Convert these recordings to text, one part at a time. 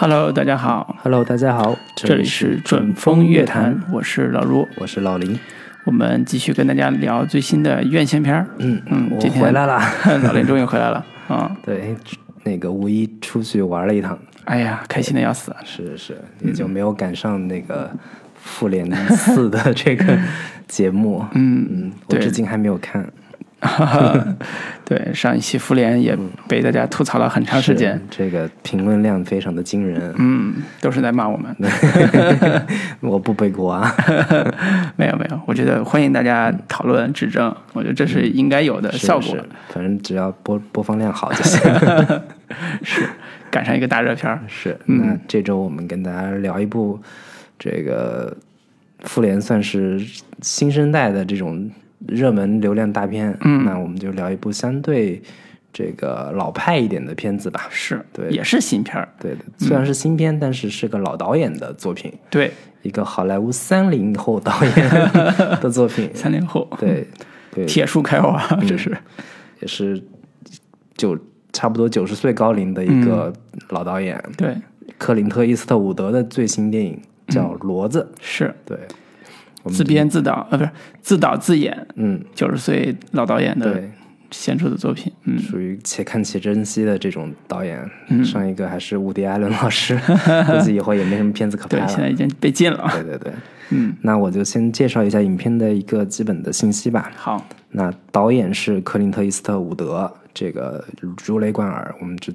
Hello，大家好，Hello，大家好，这里是准风乐坛，我是老卢，我是老林。我们继续跟大家聊最新的院线片儿。嗯嗯我回来了。老林终于回来了啊！对，那个五一出去玩了一趟，哎呀，开心的要死。是是，也就没有赶上那个复联四的这个 节目。嗯嗯，我至今还没有看。对，上一期复联也被大家吐槽了很长时间，这个评论量非常的惊人。嗯，都是在骂我们。我不背锅啊。没有没有，我觉得欢迎大家讨论指正，我觉得这是应该有的效果是。反正只要播播放量好就行。是赶上一个大热片儿。是，嗯那这周我们跟大家聊一部这个复联算是新生代的这种热门流量大片，嗯。那我们就聊一部相对这个老派一点的片子吧。是，对。也是新片儿。对，虽然是新片，但是是个老导演的作品，对，一个好莱坞三零后导演的作品。三零后，对对，铁树开花，这是。也是九差不多九十岁高龄的一个嗯。老导演，对，克林特·伊斯特伍德的最新电影叫《骡子》。是。对，自编自导，呃，不是自导自演，嗯，九十岁老导演的对，献出的作品。嗯，属于且看且珍惜的这种导演。上一个还是伍迪·艾伦老师，估计以后也没什么片子可拍对，了。现在已经被禁了。对对对，嗯，那我就先介绍一下影片的一个基本的信息吧。好，那导演是克林特·伊斯特伍德，这个如雷贯耳，我们这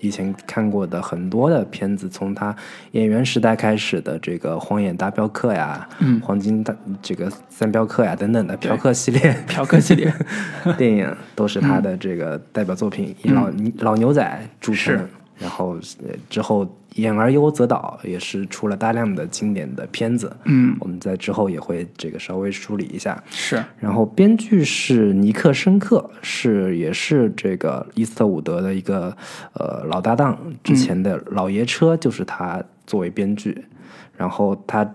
以前看过的很多的片子，从他演员时代开始的这个《荒野大镖客》呀，嗯，《黄金大这个三镖客》呀等等的嫖 客系列。嫖客系列，电影，都是他的这个代表作品，以老、老牛仔著称。是。然后呃之后演而优则导，也是出了大量的经典的片子。嗯，我们在之后也会这个稍微梳理一下。是，然后编剧是尼克申克，是也是这个伊斯特伍德的一个呃老搭档，之前的《老爷车》就是他作为编剧，然后他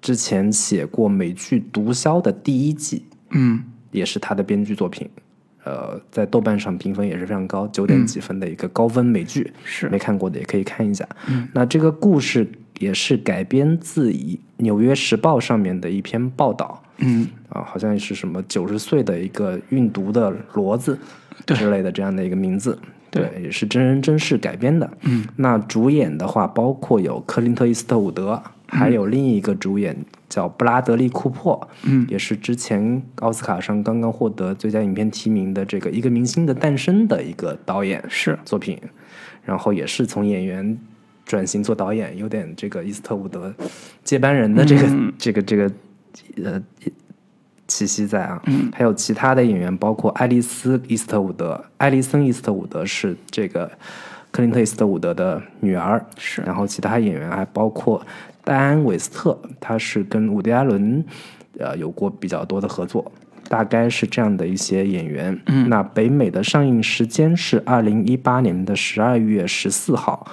之前写过美剧《毒枭》的第一季，嗯，也是他的编剧作品。呃，在豆瓣上评分也是非常高，九点几分的一个高分美剧。是没看过的也可以看一下。那这个故事也是改编自以《纽约时报》上面的一篇报道。嗯，啊，好像是什么九十岁的一个运毒的骡子之类的这样的一个名字。对也是真人真事改编的。嗯，那主演的话，包括有克林特·伊斯特伍德，还有另一个主演叫布拉德利·库珀，嗯，也是之前奥斯卡上刚刚获得最佳影片提名的这个《一个明星的诞生》的一个导演是，作品，然后也是从演员转型做导演，有点这个伊斯特伍德接班人的这个、这个这个呃气息在啊。还有其他的演员，包括爱丽丝·伊斯特伍德，爱丽森·伊斯特伍德是这个克林特·伊斯特伍德的女儿，是然后其他演员还包括戴安·韦斯特，她是跟伍迪·艾伦呃有过比较多的合作。大概是这样的一些演员。嗯，那北美的上映时间是二零一八年的十二月十四号，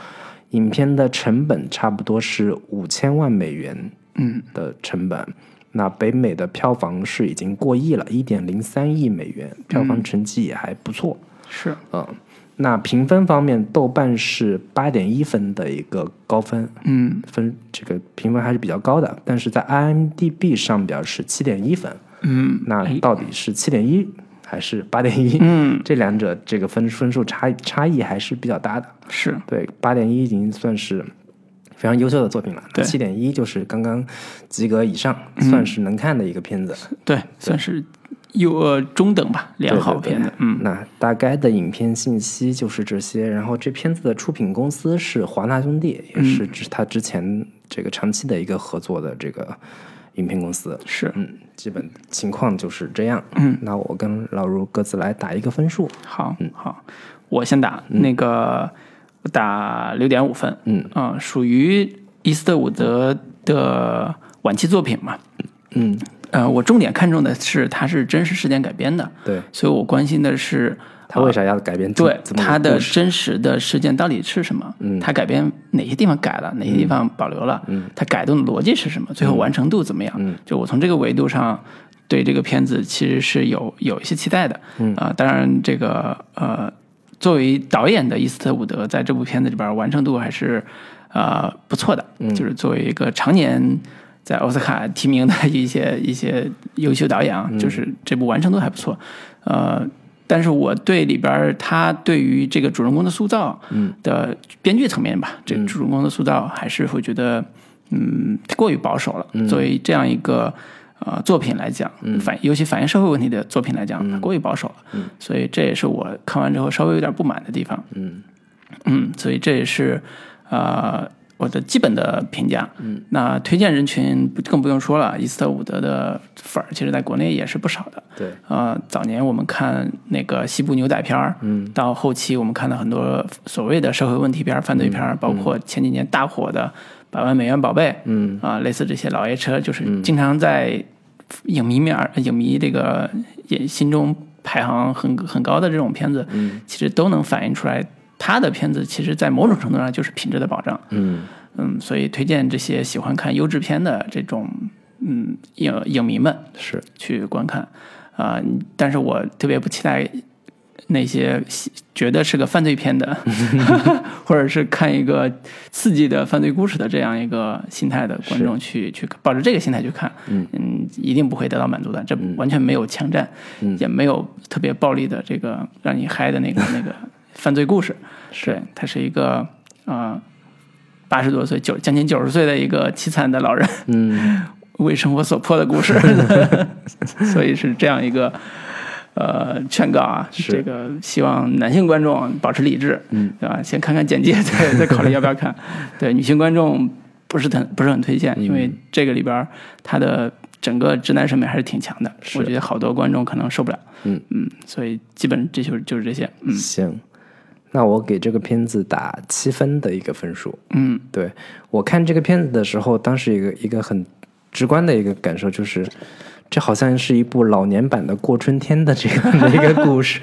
影片的成本差不多是五千万美元，嗯，的成本。那北美的票房是已经过亿了，一点零三亿美元，票房成绩也还不错。是，嗯，那评分方面，豆瓣是八点一分的一个高分，嗯分这个评分还是比较高的，但是在 IMDB 上边是七点一分。嗯，那到底是七点一还是八点一？嗯，这两者这个分分数差差异还是比较大的。是，对，八点一已经算是非常优秀的作品了。对七点一就是刚刚及格以上，算是能看的一个片子。对，算是优呃中等吧，良好片子。嗯，那大概的影片信息就是这些。然后这片子的出品公司是华纳兄弟，也是之他之前这个长期的一个合作的这个影片公司。是，嗯，基本情况就是这样。嗯，那我跟老卢各自来打一个分数。好，嗯好，我先打那个，打六点五分。嗯啊、属于伊斯特伍德的晚期作品嘛。嗯，呃，我重点看重的是它是真实事件改编的，对所以我关心的是它为啥要改编这对它的真实的事件到底是什么？嗯它改编哪些地方改了，哪些地方保留了？嗯它改动的逻辑是什么？最后完成度怎么样？嗯就我从这个维度上对这个片子其实是有有一些期待的。嗯啊、当然这个呃，作为导演的伊斯特伍德在这部片子里边完成度还是呃不错的，嗯就是作为一个常年在奥斯卡提名的一些一些优秀导演啊，就是这部完成度还不错，呃。但是我对里边儿他对于这个主人公的塑造的编剧层面吧，这个主人公的塑造还是会觉得，嗯，过于保守了。作为这样一个呃作品来讲，反尤其反映社会问题的作品来讲，它过于保守了。所以这也是我看完之后稍微有点不满的地方。嗯嗯，所以这也是呃。我的基本的评价，嗯，那推荐人群更不用说了，伊斯特伍德的粉儿，其实在国内也是不少的，对，呃，早年我们看那个西部牛仔片儿，嗯，到后期我们看到很多所谓的社会问题片、犯罪片儿，包括前几年大火的《百万美元宝贝》，嗯，啊，类似这些老爷车，就是经常在影迷面、影迷这个也心中排行很很高的这种片子，嗯，其实都能反映出来。他的片子其实，在某种程度上就是品质的保障。嗯嗯，所以推荐这些喜欢看优质片的这种嗯影影迷们是去观看啊。但是我特别不期待那些觉得是个犯罪片的，或者是看一个刺激的犯罪故事的这样一个心态的观众去去抱着这个心态去看，嗯嗯，一定不会得到满足的。这完全没有枪战，也没有特别暴力的这个让你嗨的那个 那个。犯罪故事，是。他是一个啊八十多岁九将近九十岁的一个凄惨的老人，嗯，为生活所迫的故事，所以是这样一个呃劝告啊，这个希望男性观众保持理智，嗯，对吧？先看看简介，再再考虑要不要看。对女性观众不是很不是很推荐，因为这个里边他的整个直男审美还是挺强的，我觉得好多观众可能受不了，嗯。嗯，所以基本这就是就是这些，嗯，行。那我给这个片子打七分的一个分数。嗯，对我看这个片子的时候，当时一个一个很直观的一个感受就是，这好像是一部老年版的过春天的这样的一个故事。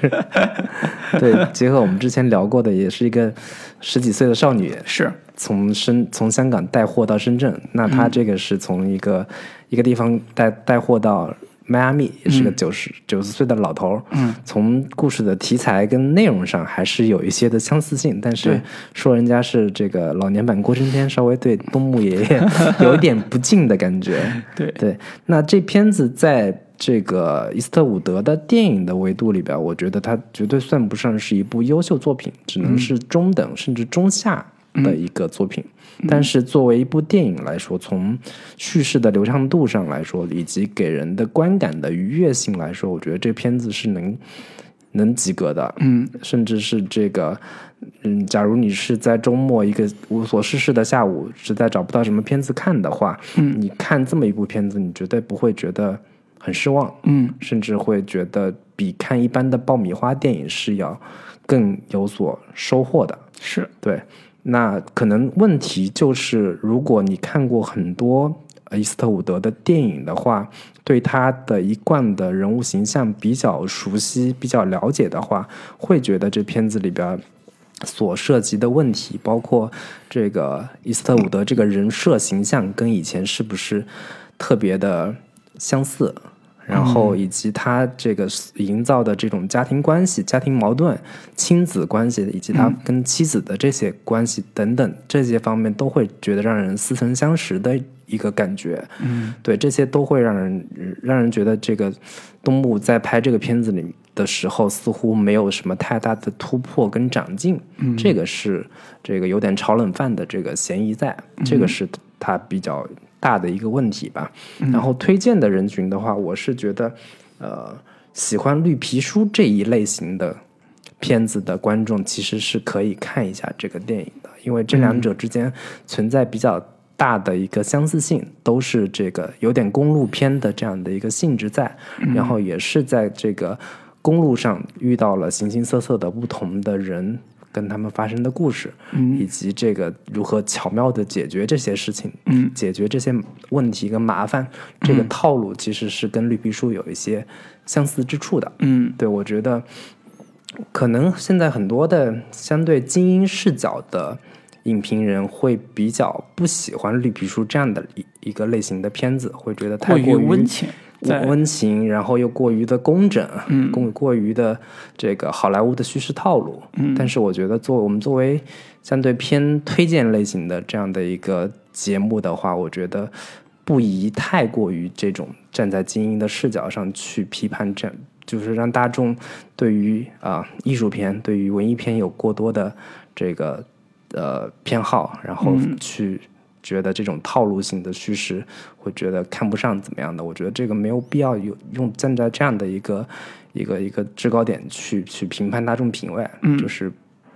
对，结合我们之前聊过的，也是一个十几岁的少女，是从深从香港带货到深圳，那她这个是从一个一个地方带带货到。迈阿密也是个九十九十岁的老头嗯，从故事的题材跟内容上还是有一些的相似性，但是说人家是这个老年版郭春天，稍微对东木爷爷有一点不敬的感觉。对。对，那这片子在这个伊斯特伍德的电影的维度里边，我觉得它绝对算不上是一部优秀作品，只能是中等甚至中下的一个作品。但是作为一部电影来说，从叙事的流畅度上来说，以及给人的观感的愉悦性来说，我觉得这片子是能能及格的。嗯，甚至是这个，嗯，假如你是在周末一个无所事事的下午，实在找不到什么片子看的话，嗯，你看这么一部片子，你绝对不会觉得很失望。嗯，甚至会觉得比看一般的爆米花电影是要更有所收获的。是对。那可能问题就是，如果你看过很多伊斯特伍德的电影的话，对他的一贯的人物形象比较熟悉、比较了解的话，会觉得这片子里边所涉及的问题，包括这个伊斯特伍德这个人设形象跟以前是不是特别的相似。然后以及他这个营造的这种家庭关系、家庭矛盾、亲子关系，以及他跟妻子的这些关系等等这些方面，都会觉得让人似曾相识的一个感觉。嗯，对，这些都会让人让人觉得这个东木在拍这个片子里的时候，似乎没有什么太大的突破跟长进。嗯，这个是这个有点炒冷饭的这个嫌疑在，这个是他比较。大的一个问题吧，然后推荐的人群的话，我是觉得，呃，喜欢绿皮书这一类型的片子的观众，其实是可以看一下这个电影的，因为这两者之间存在比较大的一个相似性，都是这个有点公路片的这样的一个性质在，然后也是在这个公路上遇到了形形色色的不同的人。跟他们发生的故事，以及这个如何巧妙的解决这些事情，嗯，解决这些问题跟麻烦，这个套路其实是跟绿皮书有一些相似之处的，嗯，对我觉得可能现在很多的相对精英视角的影评人会比较不喜欢绿皮书这样的一一个类型的片子，会觉得太过于温情。在温情，然后又过于的工整，嗯过过于的这个好莱坞的叙事套路。嗯但是我觉得作我们作为相对偏推荐类型的这样的一个节目的话，我觉得不宜太过于这种站在精英的视角上去批判这样。就是让大众对于啊、艺术片、对于文艺片有过多的这个呃偏好，然后嗯去觉得这种套路性的叙事会觉得看不上怎么样的？我觉得这个没有必要有用站在这样的一个一个一个制高点去去评判大众品味，嗯就是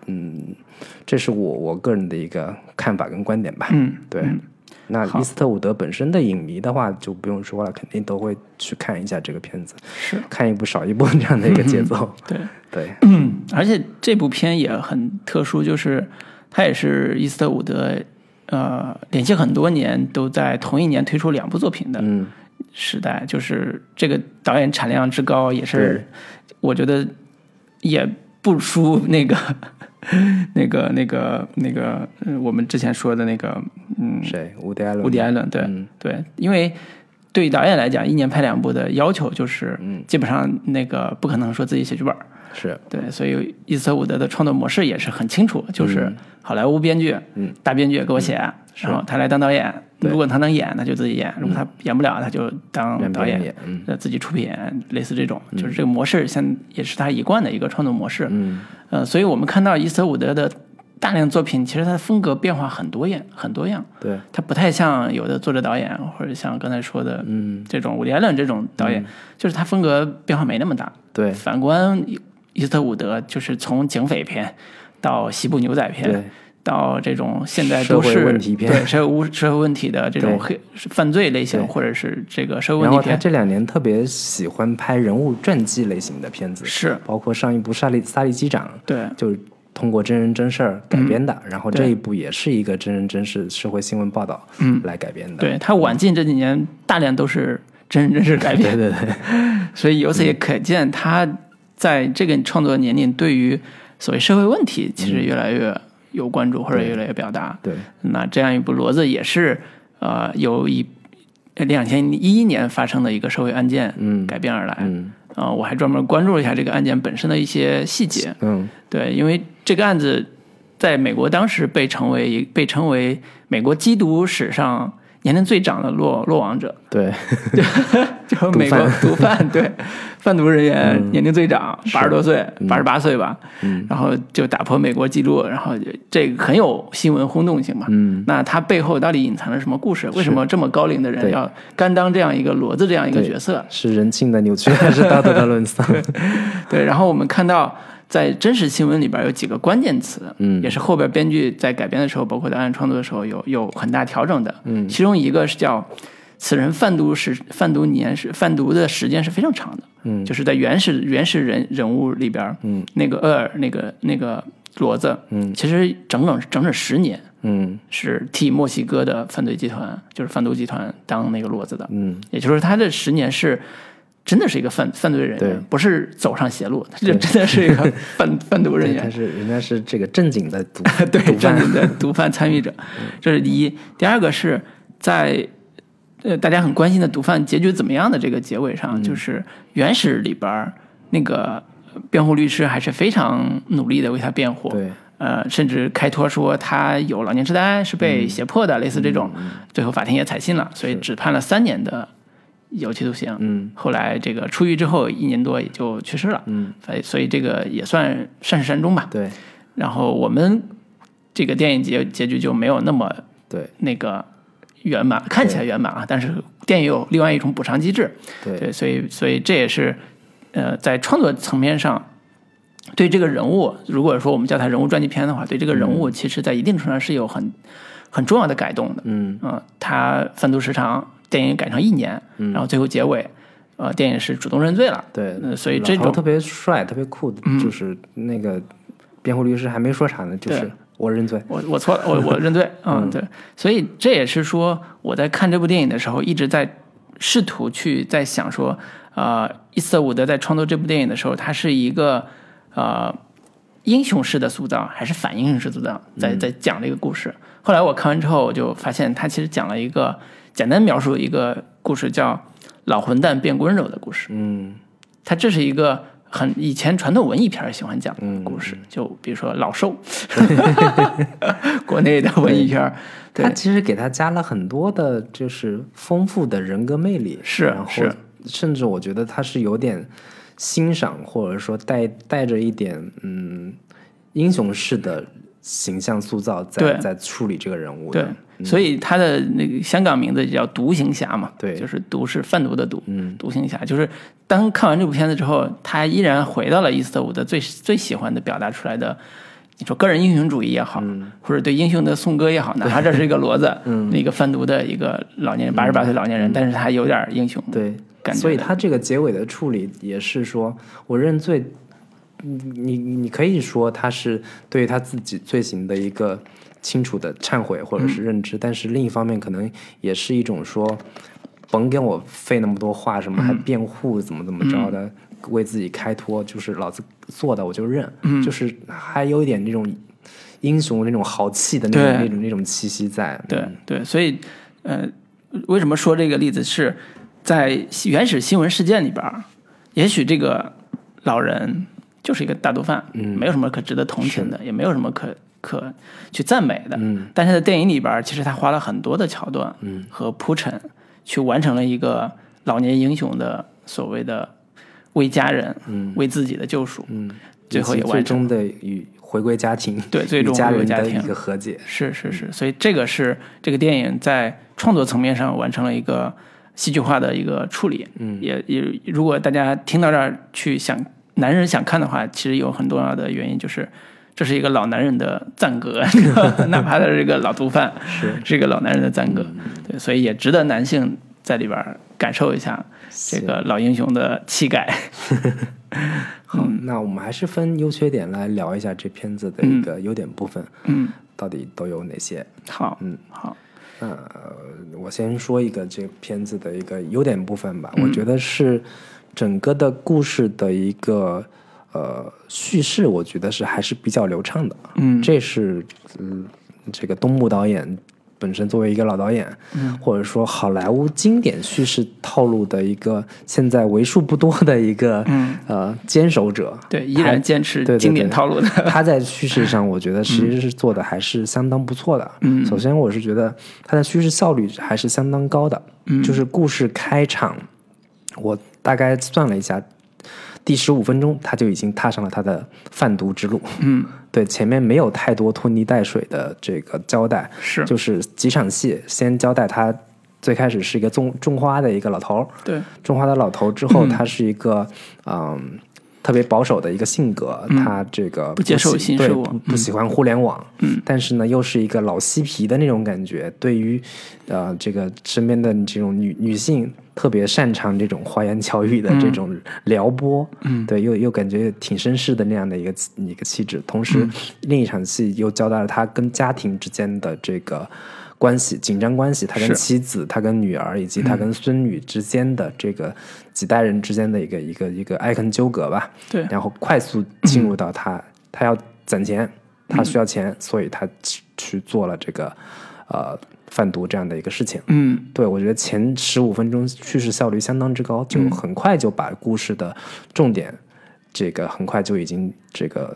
嗯，这是我我个人的一个看法跟观点吧。嗯，对。嗯那伊斯特伍德本身的影迷的话就不用说了，肯定都会去看一下这个片子，是看一部少一部这样的一个节奏。对。对，而且这部片也很特殊，就是它也是伊斯特伍德呃连续很多年都在同一年推出两部作品的嗯，时代，就是这个导演产量之高，也是我觉得也不输那个那个那个那个、呃我们之前说的那个嗯谁？伍迪·艾伦。伍迪·艾伦，对、嗯。对，因为对于导演来讲，一年拍两部的要求就是，嗯。基本上那个不可能说自己写剧本儿，是，对，所以伊斯特伍德的创作模式也是很清楚，就是好莱坞编剧，嗯，大编剧给我写，然后他来当导演，对。如果他能演，他就自己演；如果他演不了，他就当导演。嗯。呃，自己出品，类似这种，就是这个模式，现也是他一贯的一个创作模式。嗯。呃，所以我们看到伊斯特伍德的大量作品，其实他的风格变化很多样，很多样。对，他不太像有的作者导演，或者像刚才说的嗯。这种伍迪·艾伦这种导演，就是他风格变化没那么大。对。反观伊斯特伍德，就是从警匪片到西部牛仔片对，到这种现代社会都市问题片。对社会无社会问题的这种黑犯罪类型，或者是这个社会然后他这两年特别喜欢拍人物传记类型的片子，是。包括上一部《萨利萨利机长》，对。就是通过真人真事儿改编的，然后这一部也是一个真人真事社会新闻报道嗯。来改编的。对他晚近这几年大量都是真人真事改编，对对对，所以由此也可见他在这个创作年龄对于所谓社会问题其实越来越有关注或者越来越表达。对，那这样一部骡子也是呃由一两千一一年发生的一个社会案件嗯改编而来。嗯啊、我还专门关注了一下这个案件本身的一些细节。嗯对，因为这个案子在美国当时被称为被称为美国缉毒史上年龄最长的落落网者，对，就美国毒贩对。贩毒人员年龄最长，八十多岁，八十八岁吧，嗯。然后就打破美国记录，然后这个很有新闻轰动性嘛。嗯。那他背后到底隐藏了什么故事？为什么这么高龄的人要甘当这样一个骡子这样一个角色？是人性的扭曲还是道德的沦丧？对，然后我们看到在真实新闻里边有几个关键词，嗯。也是后边编剧在改编的时候，包括在案创作的时候有有很大调整的，嗯。其中一个是叫此人贩毒是贩毒年是贩毒的时间是非常长的，嗯就是在原始原始人人物里边，嗯那个厄尔那个那个骡子，嗯。其实整整整整十年。嗯。是替墨西哥的犯罪集团，就是贩毒集团当那个骡子的，嗯。也就是说，他这十年是真的是一个犯犯罪人员，不是走上邪路，他就真的是一个 贩贩毒人，员。但，是人家是这个正经的毒 对正经的毒贩参与者，这是第一。第二个是在呃大家很关心的毒贩结局怎么样的这个结尾上，就是原始里边那个辩护律师还是非常努力的为他辩护，对。呃，甚至开脱说他有老年痴呆，是被胁迫的，类似这种。最后法庭也采信了，所以只判了三年的有期徒刑。嗯后来这个出狱之后一年多也就去世了，嗯所以所以这个也算善始善终吧。对然后我们这个电影结结局就没有那么对那个圆满，看起来圆满啊，但是电影有另外一种补偿机制，对对，所以所以这也是呃在创作层面上。对这个人物，如果说我们叫他人物传记片的话，对这个人物其实在一定程度上是有很很重要的改动的。嗯嗯、他贩毒时长，电影改成一年，然后最后结尾，呃，电影是主动认罪了。对呃，所以这种特别帅，特别酷的，就是那个辩护律师还没说啥呢，就是我认罪。我我错了，我我认罪，嗯，对，所以这也是说我在看这部电影的时候，一直在试图去在想说，呃，伊斯特伍德在创作这部电影的时候，他是一个呃英雄式的塑造，还是反英雄式塑造，在在讲这个故事。后来我看完之后，我就发现他其实讲了一个简单描述一个故事，叫老混蛋变温柔的故事。嗯。他这是一个很以前传统文艺片喜欢讲的故事，嗯。就比如说老寿，国内的文艺片他其实给他加了很多的，就是丰富的人格魅力，是然后是。甚至我觉得他是有点欣赏，或者说带带着一点嗯英雄式的形象塑造在在处理这个人物对的，，所以他的那个香港名字叫独行侠嘛，对。就是毒是贩毒的毒，嗯。独行侠，就是当看完这部片子之后，他依然回到了伊斯特伍德最最喜欢的表达出来的。你说个人英雄主义也好，嗯。或者对英雄的颂歌也好，哪怕这是一个骡子，嗯。那个贩毒的一个老年人，八十八岁老年人，但是他有点英雄，嗯对，感觉的所以他这个结尾的处理也是说我认罪，你你你可以说他是对他自己罪行的一个清楚的忏悔或者是认知，但是另一方面可能也是一种说，甭跟我费那么多话，什么还辩护怎么怎么着的，为自己开脱，就是老子做的我就认，就是还有一点那种英雄那种豪气的那种那种那种气息在，对对，所以呃，为什么说这个例子是在原始新闻事件里边，也许这个老人就是一个大毒贩，嗯没有什么可值得同情的，也没有什么可可去赞美的。嗯但是在电影里边，其实他花了很多的桥段嗯和铺陈，去完成了一个老年英雄的所谓的为家人、嗯为自己的救赎。嗯，最后也最完成终的与回归家庭，对最终与家回归家庭的一个和解。是是是，所以这个是这个电影在创作层面上完成了一个戏剧化的一个处理。嗯也也如果大家听到这儿去想男人想看的话，其实有很重要的原因就是。这是一个老男人的赞歌，哪怕他是一个老毒贩，是是一个老男人的赞歌，对，所以也值得男性在里边感受一下这个老英雄的气概。好，那我们还是分优缺点来聊一下这片子的一个优点部分，嗯，到底都有哪些？好，嗯，好，那、呃我先说一个这片子的一个优点部分吧。我觉得是整个的故事的一个呃叙事，我觉得是还是比较流畅的。嗯这是嗯这个东木导演本身作为一个老导演，嗯或者说好莱坞经典叙事套路的一个现在为数不多的一个、嗯呃坚守者。对，依然坚持经典套路的。他在叙事上，我觉得其实是做的还是相当不错的。嗯首先我是觉得他的叙事效率还是相当高的。嗯就是故事开场，我大概算了一下，第十五分钟他就已经踏上了他的贩毒之路。嗯，对，前面没有太多拖泥带水的这个交代，是，就是几场戏，先交代他最开始是一个种种花的一个老头儿，对，种花的老头之后，他是一个嗯特别保守的一个性格，他这个不接受新事物不不喜欢互联网，嗯，但是呢又是一个老嬉皮的那种感觉，对于呃这个身边的这种女女性特别擅长这种花言巧语的这种撩拨，嗯。对，又又感觉挺绅士的那样的一个一个气质，同时、另一场戏又交代了他跟家庭之间的这个。关系紧张关系，他跟妻子、他跟女儿以及他跟孙女之间的这个几代人之间的一个一个一个爱恨纠葛吧。对，然后快速进入到他，他要攒钱，他需要钱，所以他去去做了这个呃贩毒这样的一个事情。嗯对我觉得前十五分钟叙事效率相当之高，就很快就把故事的重点这个很快就已经这个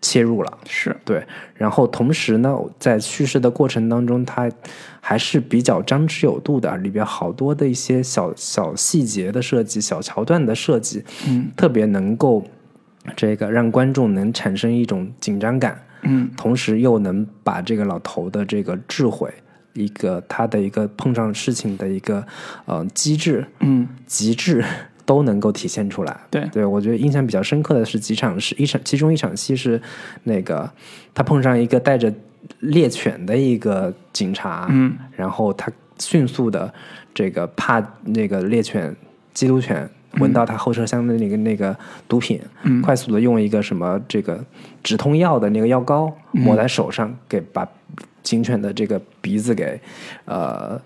切入了。是，对，然后同时呢，在叙事的过程当中，它还是比较张弛有度的，里边好多的一些小小细节的设计、小桥段的设计，嗯。特别能够这个让观众能产生一种紧张感，嗯。同时又能把这个老头的这个智慧，一个他的一个碰上事情的一个呃机制、嗯。极致都能够体现出来。对。对我觉得印象比较深刻的是几场是一场，其中一场戏是那个他碰上一个带着猎犬的一个警察，嗯。然后他迅速的这个怕那个猎犬缉毒犬闻到他后车厢的那个那个毒品，嗯。快速的用一个什么这个止痛药的那个药膏嗯抹在手上，给把警犬的这个鼻子给呃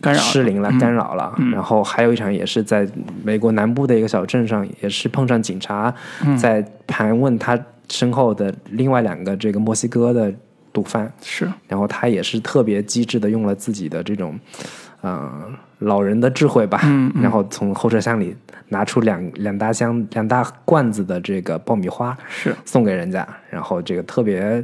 干扰了失灵了，干扰了。然后还有一场也是在美国南部的一个小镇上，也是碰上警察在盘问他身后的另外两个这个墨西哥的毒贩，是，然后他也是特别机智的用了自己的这种呃老人的智慧吧，嗯然后从后车厢里拿出两两大箱两大罐子的这个爆米花是送给人家，然后这个特别。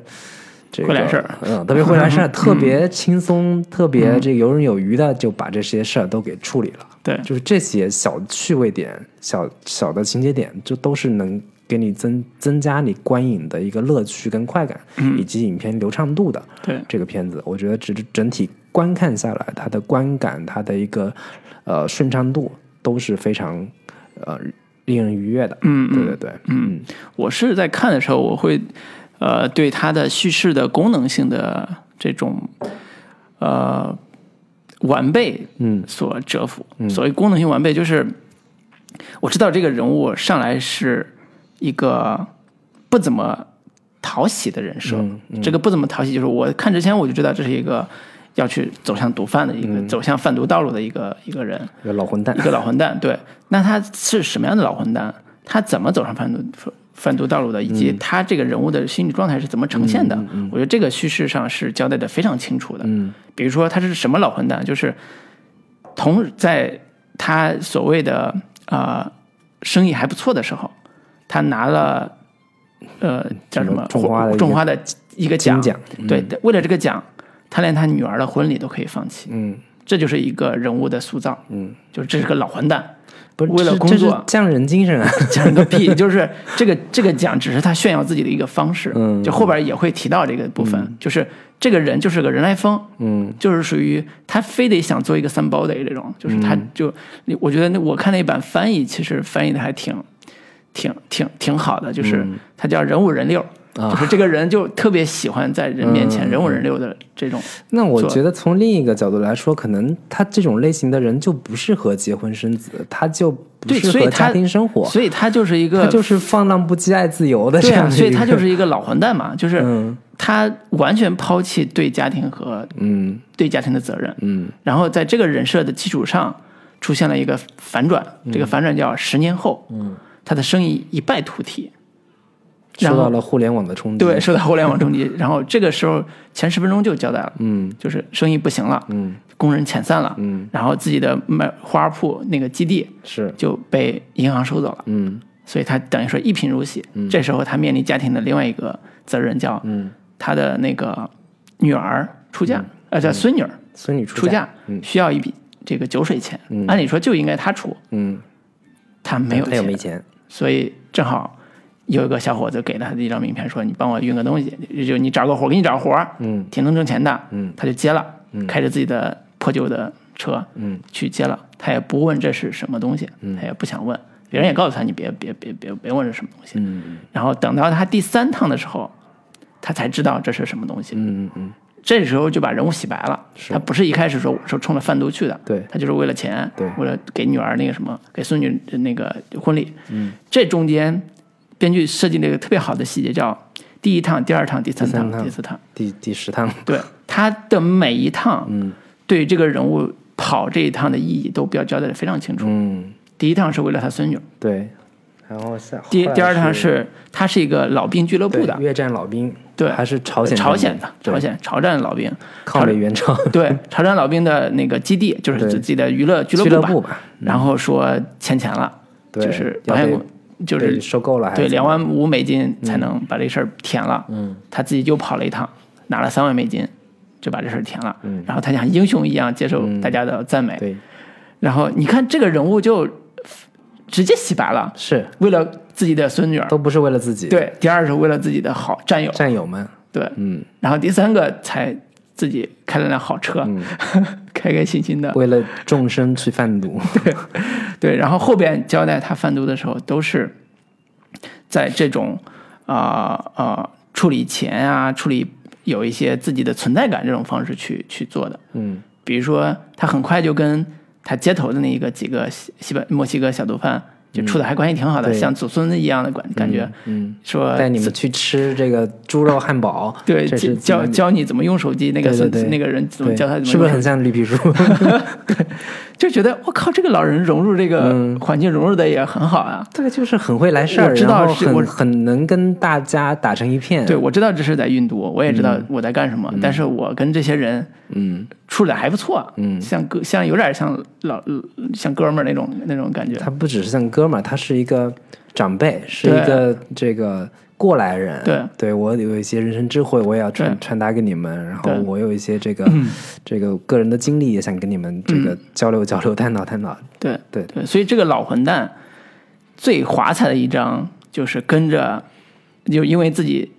这个会来事儿嗯，特别会来事儿，特别轻松，特别这个游刃有余的就把这些事儿都给处理了。对，就是这些小趣味点、小小的情节点，就都是能给你增增加你观影的一个乐趣跟快感，以及影片流畅度的。对这个片子，我觉得整整体观看下来，它的观感、它的一个呃顺畅度都是非常呃令人愉悦的。嗯对对对，嗯我是在看的时候，我会呃对它的叙事的功能性的这种呃完备嗯。所折服。所谓功能性完备，就是我知道这个人物上来是一个不怎么讨喜的人设，嗯。这个不怎么讨喜，就是我看之前我就知道这是一个要去走向毒贩的一个、嗯。走向贩毒道路的一个一个人。一个老混蛋。一，个老混蛋，对，那他是什么样的老混蛋？他怎么走上贩毒贩毒道路的？以嗯及他这个人物的心理状态是怎么呈现的？我觉得这个叙事上是交代的非常清楚的。嗯比如说他是什么老混蛋，就是同在他所谓的呃生意还不错的时候，他拿了呃叫什么种花的一个种花的一个奖对，为了这个奖，他连他女儿的婚礼都可以放弃。嗯这就是一个人物的塑造，嗯，就是这是个老混蛋，不是为了这这是工作匠人精神啊。讲个屁！就是这个这个讲只是他炫耀自己的一个方式，嗯就后边也会提到这个部分，就是这个人就是个人来疯，嗯就是属于他非得想做一个 somebody 这种，就是他就，你我觉得那我看那版翻译其实翻译的还挺挺挺挺好的，就是他叫人五人六。啊就是这个人就特别喜欢在人面前嗯人五人六的这种，那我觉得从另一个角度来说，可能他这种类型的人就不适合结婚生子，他就不适合家庭生活，所以他就是一个他就是放浪不羁、爱自由的这样。所以他就是一个老混蛋嘛，就是嗯。他完全抛弃对家庭和嗯。对家庭的责任，嗯。然后在这个人设的基础上出现了一个反转，这个反转叫十年后，嗯，他的生意一败涂地，受到了互联网的冲击。对，受到互联网冲击，然后这个时候前十分钟就交代了，嗯就是生意不行了，嗯工人遣散了，嗯，然后自己的卖花铺那个基地是就被银行收走了，嗯所以他等于说一贫如洗。这时候他面临家庭的另外一个责任，叫嗯，他的那个女儿出嫁，呃，叫孙女儿孙女出嫁，嗯需要一笔这个酒水钱，按理说就应该他出，嗯，他没有钱他又没，钱，所以正好有一个小伙子给了他一张名片，说你帮我运个东西，就你找个活，给你找个活儿，嗯。挺能挣钱的，嗯。他就接了，开着自己的破旧的车，嗯。去接了，他也不问这是什么东西，他也不想问，别人也告诉他你别别别别别问这是什么东西，嗯。然后等到他第三趟的时候，他才知道这是什么东西，嗯嗯嗯。这时候就把人物洗白了，他不是一开始说我是冲着贩毒去的，对。他就是为了钱，对。为了给女儿那个什么，给孙女那个婚礼，嗯，这中间编剧设计了一个特别好的细节，叫第一趟、第二趟、第三趟、第四趟，第第十趟，对他的每一趟，嗯。对这个人物跑这一趟的意义都标交代的非常清楚。嗯。第一趟是为了他孙女，对，然后下第第二趟是是他是一个老兵俱乐部的，越战老兵，对还是朝鲜朝鲜的朝鲜朝战老兵，抗美援朝。对，朝鲜老兵的那个基地就是自己的娱乐俱乐部吧，然后说欠钱了，对就是保险公就是被收购了对两万五美金才能把这事儿填了，嗯。他自己又跑了一趟，拿了三万美金就把这事儿填了，嗯。然后他像英雄一样接受大家的赞美，对。然后你看这个人物就直接洗白了，是。为了自己的孙女儿，都不是为了自己，对，第二是为了自己的好战友，战友们，对，嗯，然后第三个才自己开了辆好车，开开心心的，为了众生去贩毒，对，然后后边交代他贩毒的时候，都是在这种啊啊、处理钱啊，处理有一些自己的存在感这种方式去去做的。嗯。比如说，他很快就跟他接头的那一个几个西西班墨西哥小毒贩就处的还关系挺好的，对像祖孙一样的感感觉。嗯，说带你们去吃这个猪肉汉堡，对教教你怎么用手机，那个对对对那个人怎么教他怎么是不是很像绿皮书？就觉得我靠，这个老人融入这个环境融入的也很好啊。对，就是很会来事儿，我知道很很能跟大家打成一片。对，我知道这是在运毒，我也知道我在干什么，但是我跟这些人嗯，处的还不错，嗯像哥像有点像老像哥们儿那种那种感觉。他不只是像哥们儿，他是一个长辈，是一个这个过来人。对，对我有一些人生智慧，我也要传传达给你们。然后我有一些这个这个个人的经历，也想跟你们这个交流交流、探讨探讨。对对。对，所以这个老混蛋最华彩的一张就是跟着，就因为自己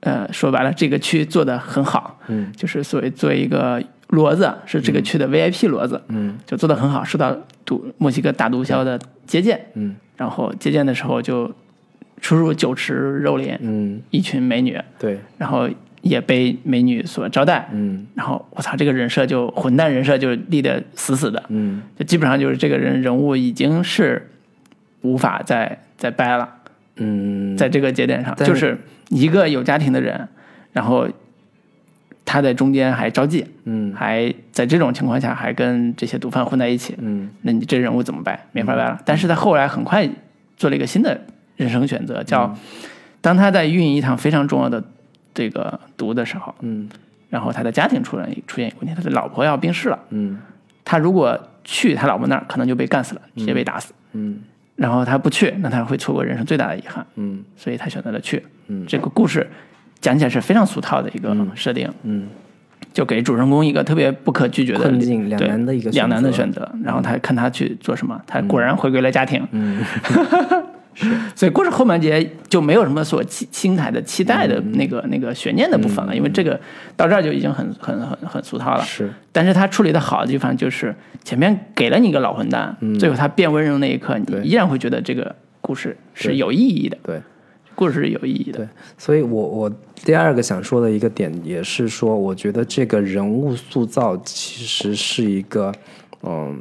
呃说白了这个区做的很好，嗯，就是所谓作为一个骡子是这个区的 VIP 骡子，嗯。就做的很好，受到毒墨西哥大毒枭的接见，嗯。然后接见的时候就出入酒池肉林，嗯，一群美女，对，然后也被美女所招待，嗯。然后我操，这个人设就混蛋人设就立得死死的，嗯。就基本上就是这个人人物已经是无法再再掰了，嗯，在这个节点上，但就是一个有家庭的人，然后他在中间还招妓，嗯。还在这种情况下还跟这些毒贩混在一起，嗯。那你这人物怎么掰？没法掰了。但是他后来很快做了一个新的人生选择，叫嗯当他在运一趟非常重要的这个毒的时候，嗯。然后他的家庭出现出现一个问题，他的老婆要病逝了。嗯。他如果去他老婆那儿，可能就被干死了，直接被打死。嗯。然后他不去，那他会错过人生最大的遗憾，嗯。所以他选择了去。嗯。这个故事讲起来是非常俗套的一个设定，嗯。就给主人公一个特别不可拒绝的困境两难的一个两难的选选择。然后他看他去做什么，他果然回归了家庭。嗯 所以故事后半截就没有什么所期心态的期待嗯。的那个、那个悬念的部分了，因为这个到这儿就已经很很很很俗套了。是。但是他处理的好的地方就是前面给了你一个老混蛋，最后他变温柔那一刻，你依然会觉得这个故事是有意义的，对。故事是有意义的。对，所以我我第二个想说的一个点也是说，我觉得这个人物塑造其实是一个嗯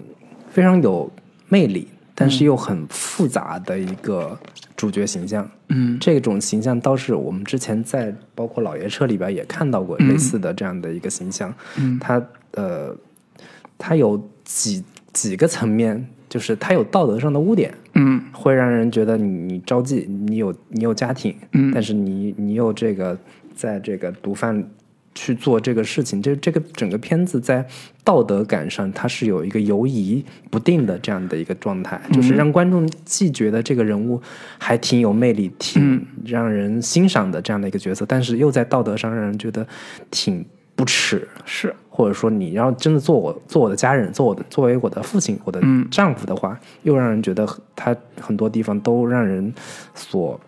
非常有魅力，但是又很复杂的一个主角形象。嗯，这种形象倒是我们之前在包括老爷车里边也看到过类似的这样的一个形象。嗯，他呃，他有几几个层面，就是他有道德上的污点。嗯会让人觉得你你招妓，你有你有家庭，嗯但是你你有这个在这个毒贩去做这个事情，这这个整个片子在道德感上它是有一个游移不定的这样的一个状态，就是让观众既觉得这个人物还挺有魅力，挺让人欣赏的这样的一个角色，但是又在道德上让人觉得挺不耻，是，或者说你要真的做我做我的家人，做我的作为我的父亲、我的嗯。丈夫的话，又让人觉得他很多地方都让人所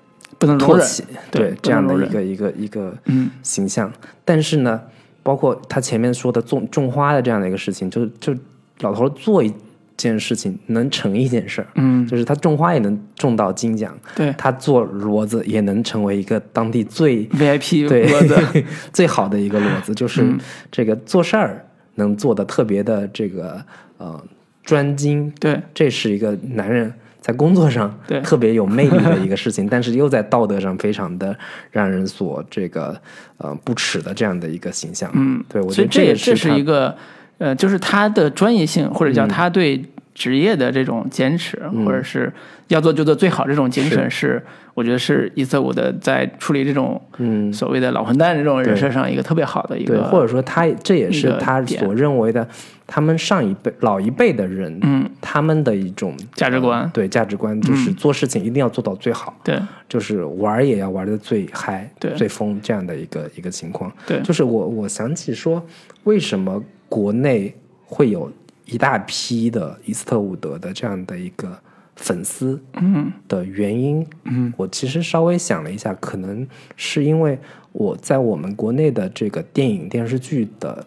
不能容忍。唾弃，对这样的一个一个一个嗯形象。但是呢，包括他前面说的种种花的这样的一个事情，就就老头做一件事情能成一件事儿，嗯，就是他种花也能种到金奖，对他做骡子也能成为一个当地最，VIP 对骡子，最好的一个骡子，就是嗯这个做事儿能做的特别的这个呃专精，对这是一个男人在工作上 对。特别有魅力的一个事情，但是又在道德上非常的让人所这个呃不耻的这样的一个形象。嗯，对我觉所以这得也这是一个呃，就是他的专业性，或者嗯。叫他对职业的这种坚持，或者是要做就做最好这种精神，是。我觉得是伊瑟伍德在处理这种嗯。所谓的老混蛋这种人设上一个特别好的一对，个，或者说他这也是他所认为的，他们上一辈老一辈的人，嗯，他们的一种价值观。呃对价值观就是做事情一定要做到最好。对。就是玩儿也要玩的最嗨、对。最疯这样的一个一个情况。对。就是我我想起说，为什么国内会有一大批的伊斯特伍德的这样的一个粉丝嗯。的原因，嗯，我其实稍微想了一下，可能是因为我在我们国内的这个电影电视剧的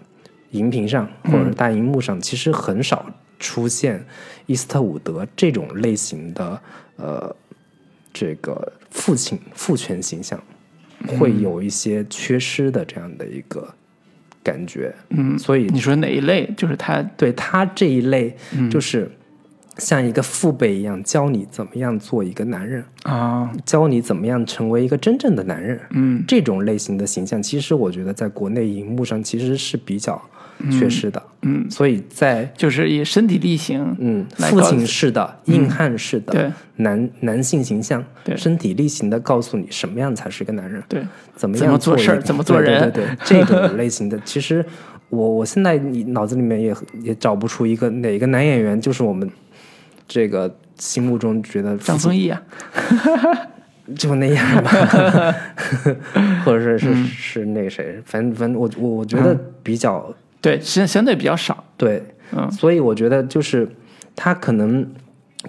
荧屏上或者是大荧幕上，其实很少出现伊斯特伍德这种类型的呃这个父亲父权形象，会有一些缺失的这样的一个感觉。嗯，所以你说哪一类？就是他对他这一类，嗯就是像一个父辈一样，教你怎么样做一个男人，啊，教你怎么样成为一个真正的男人。嗯这种类型的形象，其实我觉得在国内荧幕上其实是比较缺失的。嗯，所以在就是以身体力行，嗯，父亲式的、硬汉式的对。男男性形象，对。身体力行的告诉你什么样才是个男人，对，怎么样做事儿怎么做人。对这种类型的，其实我我现在你脑子里面也也找不出一个哪个男演员，就是我们这个心目中觉得张丰毅啊，就那样吧，或者是是是那个谁，反正反正我我我觉得比较对，相相对比较少，对，嗯。所以我觉得就是他可能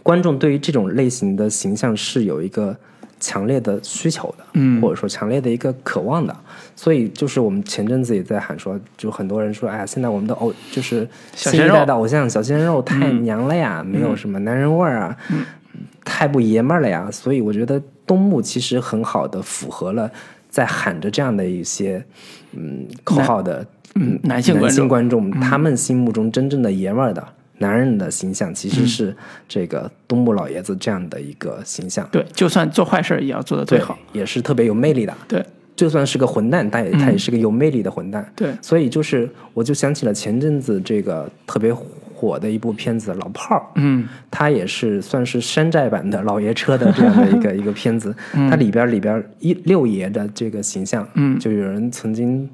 观众对于这种类型的形象是有一个强烈的需求的，嗯。或者说强烈的一个渴望的，所以就是我们前阵子也在喊说，就很多人说，哎呀，现在我们的偶就是新一代小鲜肉。的偶像小鲜肉太嗯娘了呀，没有什么男人味儿啊，太不爷们儿了呀，所以我觉得东木其实很好的符合了在喊着这样的一些嗯口号的嗯，男性男性观众，他们心目中真正的爷们儿的男人的形象，其实嗯是这个东木老爷子这样的一个形象，对，就算做坏事也要做的最好，，也是特别有魅力的。对。就算是个混蛋，他也他也是个有魅力的混蛋。对，所以就是，我就想起了前阵子这个特别火的一部片子《老炮儿》，嗯。他也是算是山寨版的老爷车的这样的一个 一个片子。它里边里边一六爷的这个形象，嗯。就有人曾经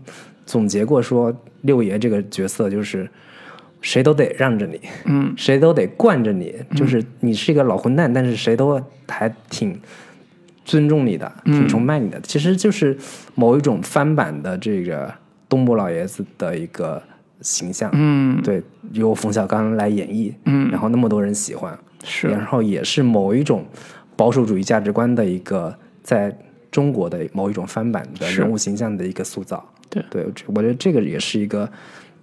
总结过说，六爷这个角色就是谁都得让着你，嗯谁都得惯着你，就是你是一个老混蛋，但是谁都还挺尊重你的，嗯挺崇拜你的。其实就是某一种翻版的这个东木老爷子的一个形象。嗯对，由冯小刚来演绎，嗯然后那么多人喜欢，是然后也是某一种保守主义价值观的一个在中国的某一种翻版的人物形象的一个塑造。对。对，我觉得这个也是一个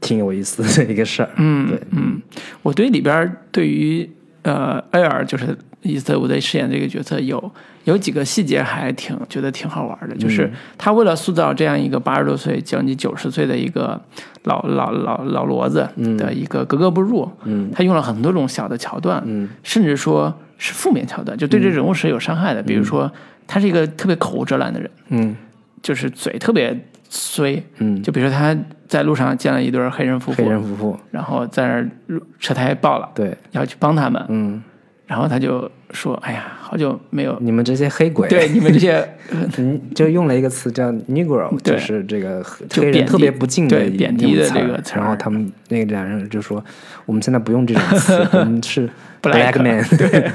挺有意思的一个事儿。嗯对，嗯，我对里边对于呃艾尔就是伊斯特伍德饰演这个角色有有几个细节还挺觉得挺好玩的，就是。他为了塑造这样一个八十多岁将近九十岁的一个老老老老骡子的一个格格不入，嗯。他用了很多种小的桥段，嗯甚至说是负面桥段，就对这人物是有伤害的，比如说他是一个特别口无遮拦的人，嗯。就是嘴特别衰，嗯，就比如说他在路上见了一对黑人夫妇黑，人夫妇，然后在那儿车胎爆了，对，要去帮他们，嗯，然后他就说：“哎呀，好久没有你们这些黑鬼，对你们这些 嗯，就用了一个词叫 “negro”，就是这个黑人特别不敬的对贬低的这个词然后他们那个两人就说：“我们现在不用这种词，我们是 Black man。”对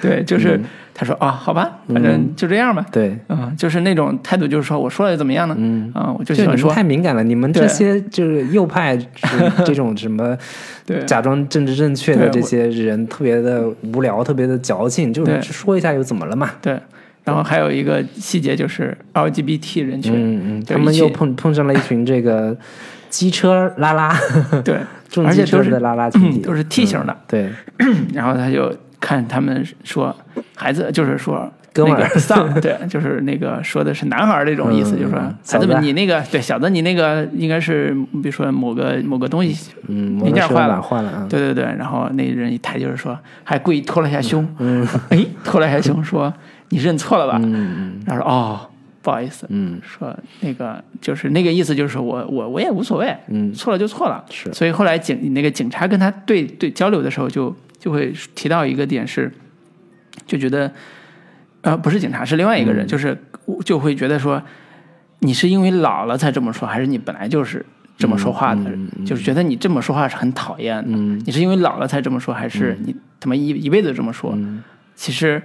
对，就 是他说啊，好吧，反正就这样吧。对，嗯，就是那种态度，就是说我说了又怎么样呢？嗯啊，我就是你们喜欢说，太敏感了，你们这些就是右派是 这种什么对假装政治正确的这些人，特别的无聊，特别的矫情，就是说一下又怎么了嘛？对。然后还有一个细节就是 LGBT 人群，嗯嗯，他们又碰碰上了一群这个机车拉拉，对，重而且都是拉拉群体，都是 T 型的。对，然后他就看他们说，孩子就是说。哥们儿那个 son，对，就是那个说的是男孩儿这种意思，嗯就是说嗯孩子们，你那个对小子，你那个应该是比如说某个某个东西嗯，零件坏了了，坏了啊，对对对，然后那人一抬就是说，还故意托了一下胸，嗯，哎，托了一下胸说你认错了吧？嗯然后说哦，不好意思，嗯说那个就是那个意思，就是我我我也无所谓，嗯错了就错了。是所以后来警那个警察跟他对对交流的时候就，就会提到一个点是，就觉得，呃，不是警察，是另外一个人，嗯就是就会觉得说，你是因为老了才这么说，还是你本来就是这么说话的？嗯嗯就是觉得你这么说话是很讨厌的。嗯你是因为老了才这么说，还是你他妈一一辈子这么说？嗯其实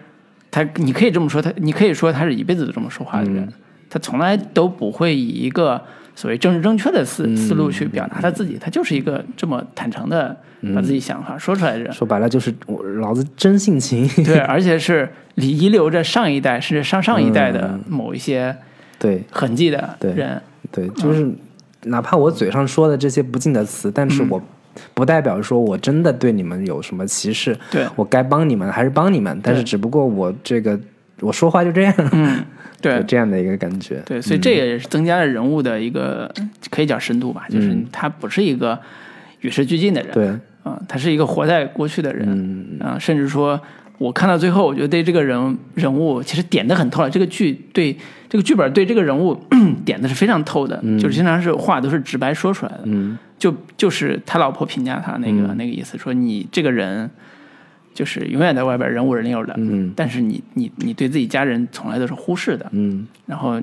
他，你可以这么说，他你可以说他是一辈子都这么说话的人，嗯。他从来都不会以一个所谓政治正确的思、嗯。思路去表达他自己，他就是一个这么坦诚的嗯把自己想法说出来的人。说白了就是我老子真性情，对，而且是遗留着上一代甚至上上一代的某一些对。痕迹的对人。对，就是哪怕我嘴上说的这些不敬的词，但是我不代表说我真的对你们有什么歧视，对我该帮你们还是帮你们，但是只不过我这个我说话就这样，嗯，对 有这样的一个感觉，对，所以这也是增加了人物的一个可以讲深度吧，就是嗯他不是一个与时俱进的人。对，啊、他是一个活在过去的人，嗯啊、甚至说我看到最后，我觉得对这个人人物其实点的很透了。这个剧对这个剧本对这个人物 点的是非常透的，就是经常是话都是直白说出来的。嗯。就就是他老婆评价他那个、那个意思，说你这个人就是永远在外边人五人六的，嗯。但是你你你对自己家人从来都是忽视的，嗯。然后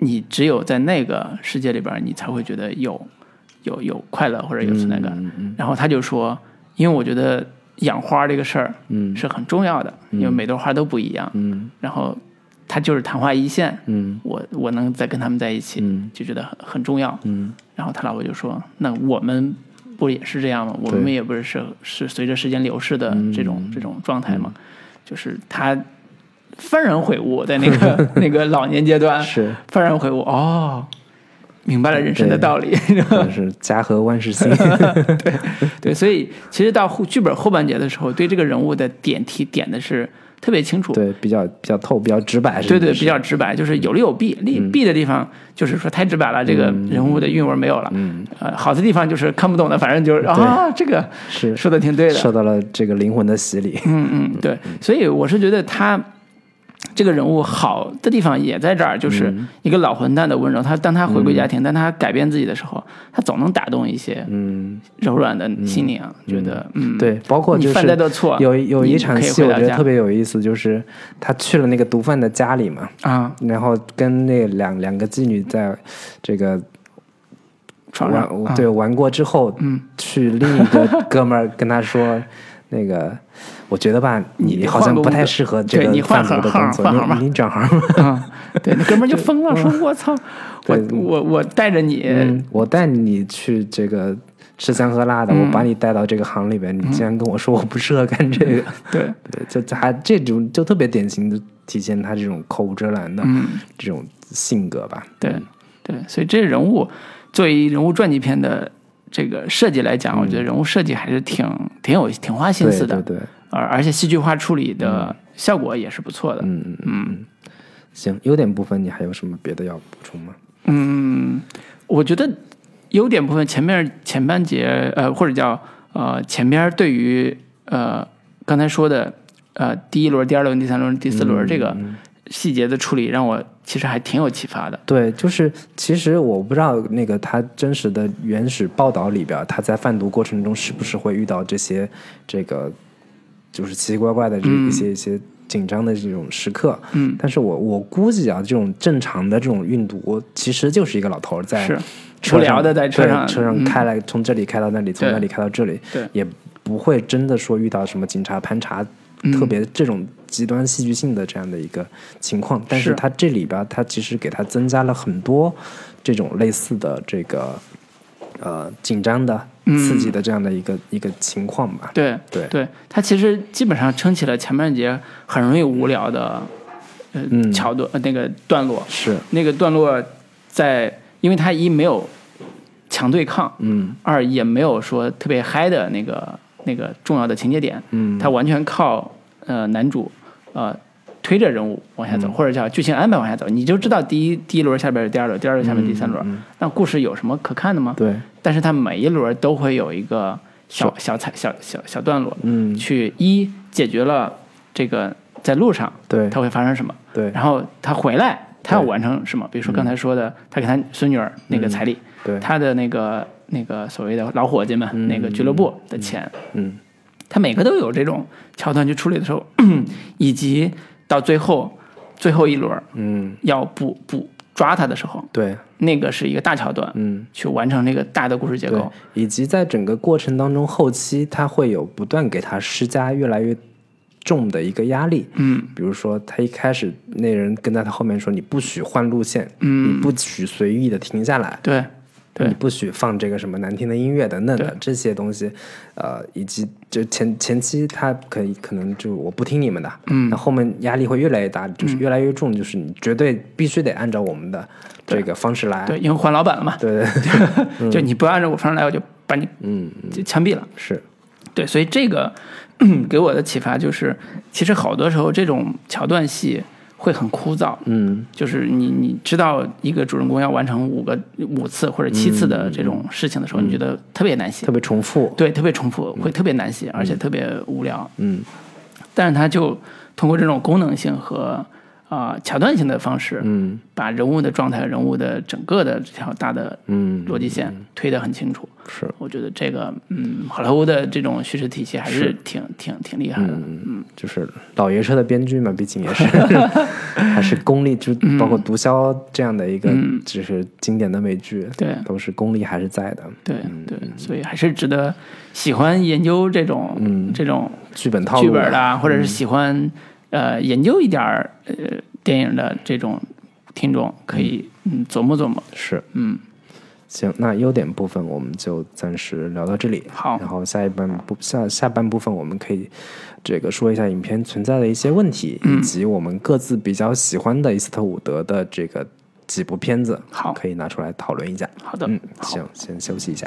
你只有在那个世界里边，你才会觉得有有有快乐或者有存在感。然后他就说，因为我觉得养花这个事儿嗯。是很重要的，因为每朵花都不一样。嗯。然后他就是昙花一现，嗯我我能再跟他们在一起，嗯就觉得很很重要。嗯然后他老婆就说：“那我们不也是这样吗？我们也不是是是随着时间流逝的这种、这种状态吗？就是他幡然悔悟，在那个 那个老年阶段，是，幡然悔悟，哦，明白了人生的道理。就是家和万事兴。对对，所以其实到后剧本后半截的时候，对这个人物的点题点的是特别清楚。对，比较比较透，比较直白。对对，比较直白，就是有利有弊。利弊的地方就是说太直白了，这个人物的韵味没有了。嗯，呃，好的地方就是看不懂的，反正就是啊，这个是说的挺对的。受到了这个灵魂的洗礼。嗯嗯，对，所以我是觉得他这个人物好的地方也在这儿，就是嗯。一个老混蛋的温柔。他当他回归家庭，当他改变自己的时候，他总能打动一些嗯，柔软的心灵啊，觉得嗯，对，包括就你犯再是多错，有有一场戏，我觉得特别有意思，就是他去了那个毒贩的家里嘛，啊，然后跟那两两个妓女在这个床上对玩过之后，嗯，去另一个哥们儿跟他说，那个我觉得吧，你你好像不太适合这个对你换贩毒的行工作，换行吧你你转行吧。啊，对，那哥们儿就疯了，说 我操，我我我带着你，嗯，我带你去这个吃香喝辣的，我把你带到这个行里边，你竟然跟我说我不适合干这个，对，对，就这还这种就特别典型的体现他这种口无遮拦的嗯，这种性格吧。对对，所以这人物作为人物传记片的这个设计来讲，我觉得人物设计还是挺挺有挺花心思的，对对，而而且戏剧化处理的效果也是不错的。嗯嗯嗯行，优点部分你还有什么别的要补充吗？嗯，我觉得优点部分前面前半节呃或者叫呃前边对于呃刚才说的呃第一轮、第二轮、第三轮、第四轮这个细节的处理，让我其实还挺有启发的。对，就是其实我不知道那个他真实的原始报道里边，他在贩毒过程中是不是会遇到这些这个就是奇奇怪怪的这一些、一些紧张的这种时刻。嗯，但是我我估计啊，这种正常的这种运毒，其实就是一个老头在是车聊的在车上车上嗯开来，从这里开到那里，从那里开到这里，对也不会真的说遇到什么警察盘查。特别这种极端戏剧性的这样的一个情况，但是是。它这里边儿它其实给它增加了很多这种类似的这个呃紧张的、刺激的这样的一个、一个情况吧。对对。对，它其实基本上撑起了前半节很容易无聊的呃、嗯。桥段、呃、那个段落。是，那个段落在，因为它一没有强对抗，嗯。二也没有说特别嗨的那个那个重要的情节点，嗯，他完全靠呃男主呃推着人物往下走，嗯。或者叫剧情安排往下走，你就知道第一第一轮下边是第二轮，第二轮下面第三轮，那故事有什么可看的吗？对，但是它每一轮都会有一个小小。彩小小小段落，嗯。去一解决了这个在路上对。它会发生什么，对。然后他回来他要完成什么，比如说刚才说的，他给他孙女儿那个彩礼，对，他的那个那个所谓的老伙计们、嗯。那个俱乐部的钱，嗯他每个都有这种桥段去处理的时候，以及到最后最后一轮嗯要捕捕抓他的时候，对，那个是一个大桥段，嗯。去完成这个大的故事结构。，以及在整个过程当中，后期他会有不断给他施加越来越重的一个压力。嗯比如说，他一开始那人跟在他后面说：“你不许换路线，嗯你不许随意的停下来，对对。你不许放这个什么难听的音乐等等的这些东西。”呃，以及就前前期他可以可能就我不听你们的，嗯。那后面压力会越来越大，就是越来越重，就是你绝对必须得按照我们的这个方式来。对，因为换老板了嘛，对对，就你不按照我方式来，我就把你嗯，就枪毙了。是，对，所以这个给我的启发就是，其实好多时候这种桥段戏会很枯燥。嗯就是你你知道一个主人公要完成五个五次或者七次的这种事情的时候，你觉得特别难写特，别重复。对，特别重复，会特别难写，而且特别无聊。嗯但是他就通过这种功能性和啊、桥段性的方式，嗯把人物的状态、人物的整个的这条大的嗯，逻辑线推得很清楚。是我觉得这个，嗯，好莱坞的这种叙事体系还是挺挺挺厉害的。嗯，就是老爷车的编剧嘛，毕竟也是 还是功力，就包括毒枭这样的一个，就是经典的美剧，对都是功力还是在的。对对，所以还是值得喜欢研究这种嗯、这种剧本套路剧本的啊，或者是喜欢、呃研究一点儿呃电影的这种听众，可以嗯琢磨琢磨。是，嗯，行，那优点部分我们就暂时聊到这里。好然后下一半部下下半部分我们可以这个说一下影片存在的一些问题，嗯以及我们各自比较喜欢的伊斯特伍德的这个几部片子，好可以拿出来讨论一下。好的，嗯，行，先休息一下。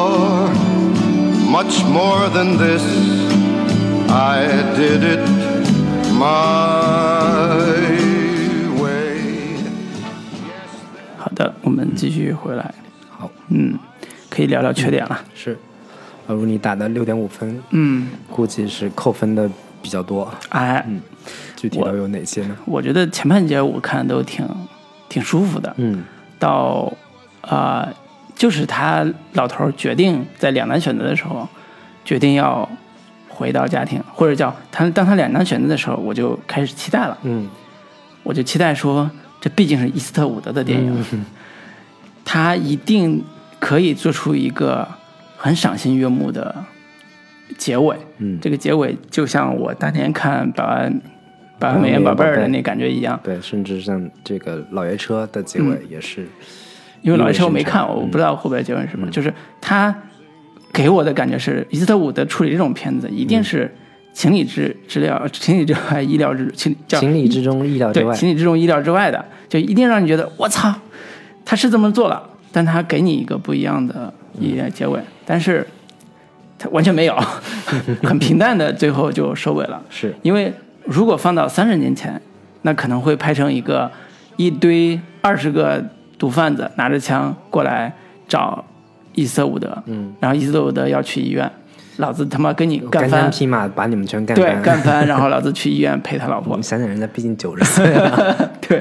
much more than this, I did it my way. 好的，我们继续回来。好，嗯，可以聊聊缺点了。是，而如你打的六点五分，嗯，估计是扣分的比较多。哎，嗯具体都有哪些呢？我觉得前半节我看都挺挺舒服的，嗯到啊、呃就是他老头儿决定在两难选择的时候，决定要回到家庭，或者叫他当他两难选择的时候，我就开始期待了，嗯。我就期待说，这毕竟是伊斯特伍德的电影，他一定可以做出一个很赏心悦目的结尾。嗯，这个结尾就像我当年看《百万百万美元宝贝儿》的那感觉一样，对，甚至像这个老爷车的结尾也是，因为老爷车我没看，我不知道后边结尾是什么。就是他给我的感觉是，伊斯特伍德处理这种片子一定是情理之之料，情理之外，意料之情叫情理之中，意料之对外。情理之中，意料之外的，就一定让你觉得我操，他是这么做了，但他给你一个不一样的结尾，但是他完全没有，很平淡的，最后就收尾了。是，因为如果放到三十年前，那可能会拍成一个一堆二十个毒贩子拿着枪过来找伊斯特伍德，嗯，然后伊斯特伍德要去医院，老子他妈跟你干翻匹马把你们全干对，干翻，然后老子 去医院陪他老婆你，想想，人家毕竟九十岁了，对，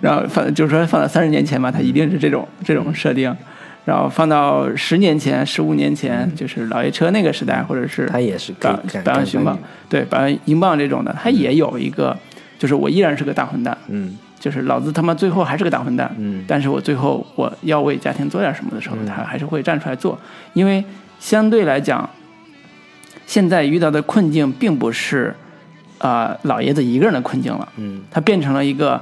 然后放就是说放到三十年前嘛，他一定是这种这种设定，然后放到十年前、十五年前，就是老爷车那个时代，或者是他也是百百万英镑对百万英镑这种的，他也有一个，就是我依然是个大混蛋，嗯就是老子他妈最后还是个大混蛋，嗯。但是我最后我要为家庭做点什么的时候，他还是会站出来做，因为相对来讲，现在遇到的困境并不是，呃，老爷子一个人的困境了，嗯。他变成了一个，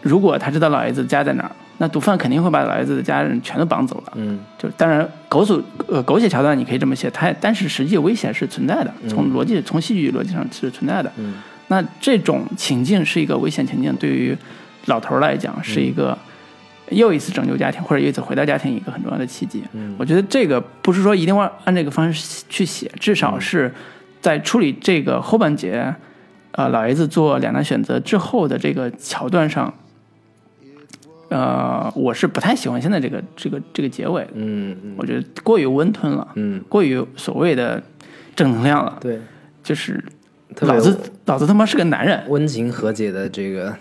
如果他知道老爷子家在哪儿，那毒贩肯定会把老爷子的家人全都绑走了。嗯。就当然狗组呃狗血桥段你可以这么写，他但是实际危险是存在的，从逻辑从戏剧逻辑上是存在的。嗯那这种情境是一个危险情境，对于老头儿来讲是一个、又一次拯救家庭，或者又一次回到家庭一个很重要的契机。嗯。我觉得这个不是说一定要按这个方式去写，至少是在处理这个后半节，呃，老爷子做两难选择之后的这个桥段上，呃，我是不太喜欢现在这个这个这个结尾的，嗯嗯。我觉得过于温吞了，嗯，过于所谓的正能量了，对，就是老子老子他妈是个男人，温情和解的这个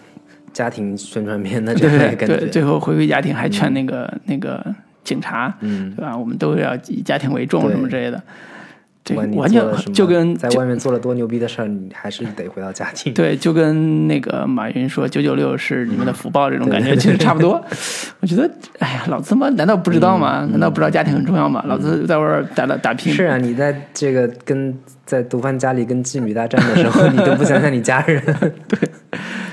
家庭宣传片的这对样的感对，觉，最后回归家庭还劝那个、那个警察，嗯，对吧？我们都要以家庭为重什么之类的，这不管你完全就跟在外面做了多牛逼的事儿，你还是得回到家庭。对，就跟那个马云说“九九六是你们的福报”这种感觉，对其实差不多。我觉得，哎呀，老子他妈难道不知道吗？难道不知道家庭很重要吗？老子在外边打打打拼，是啊，你在这个跟在毒贩家里跟妓女大战的时候，你都不想想你家人。对，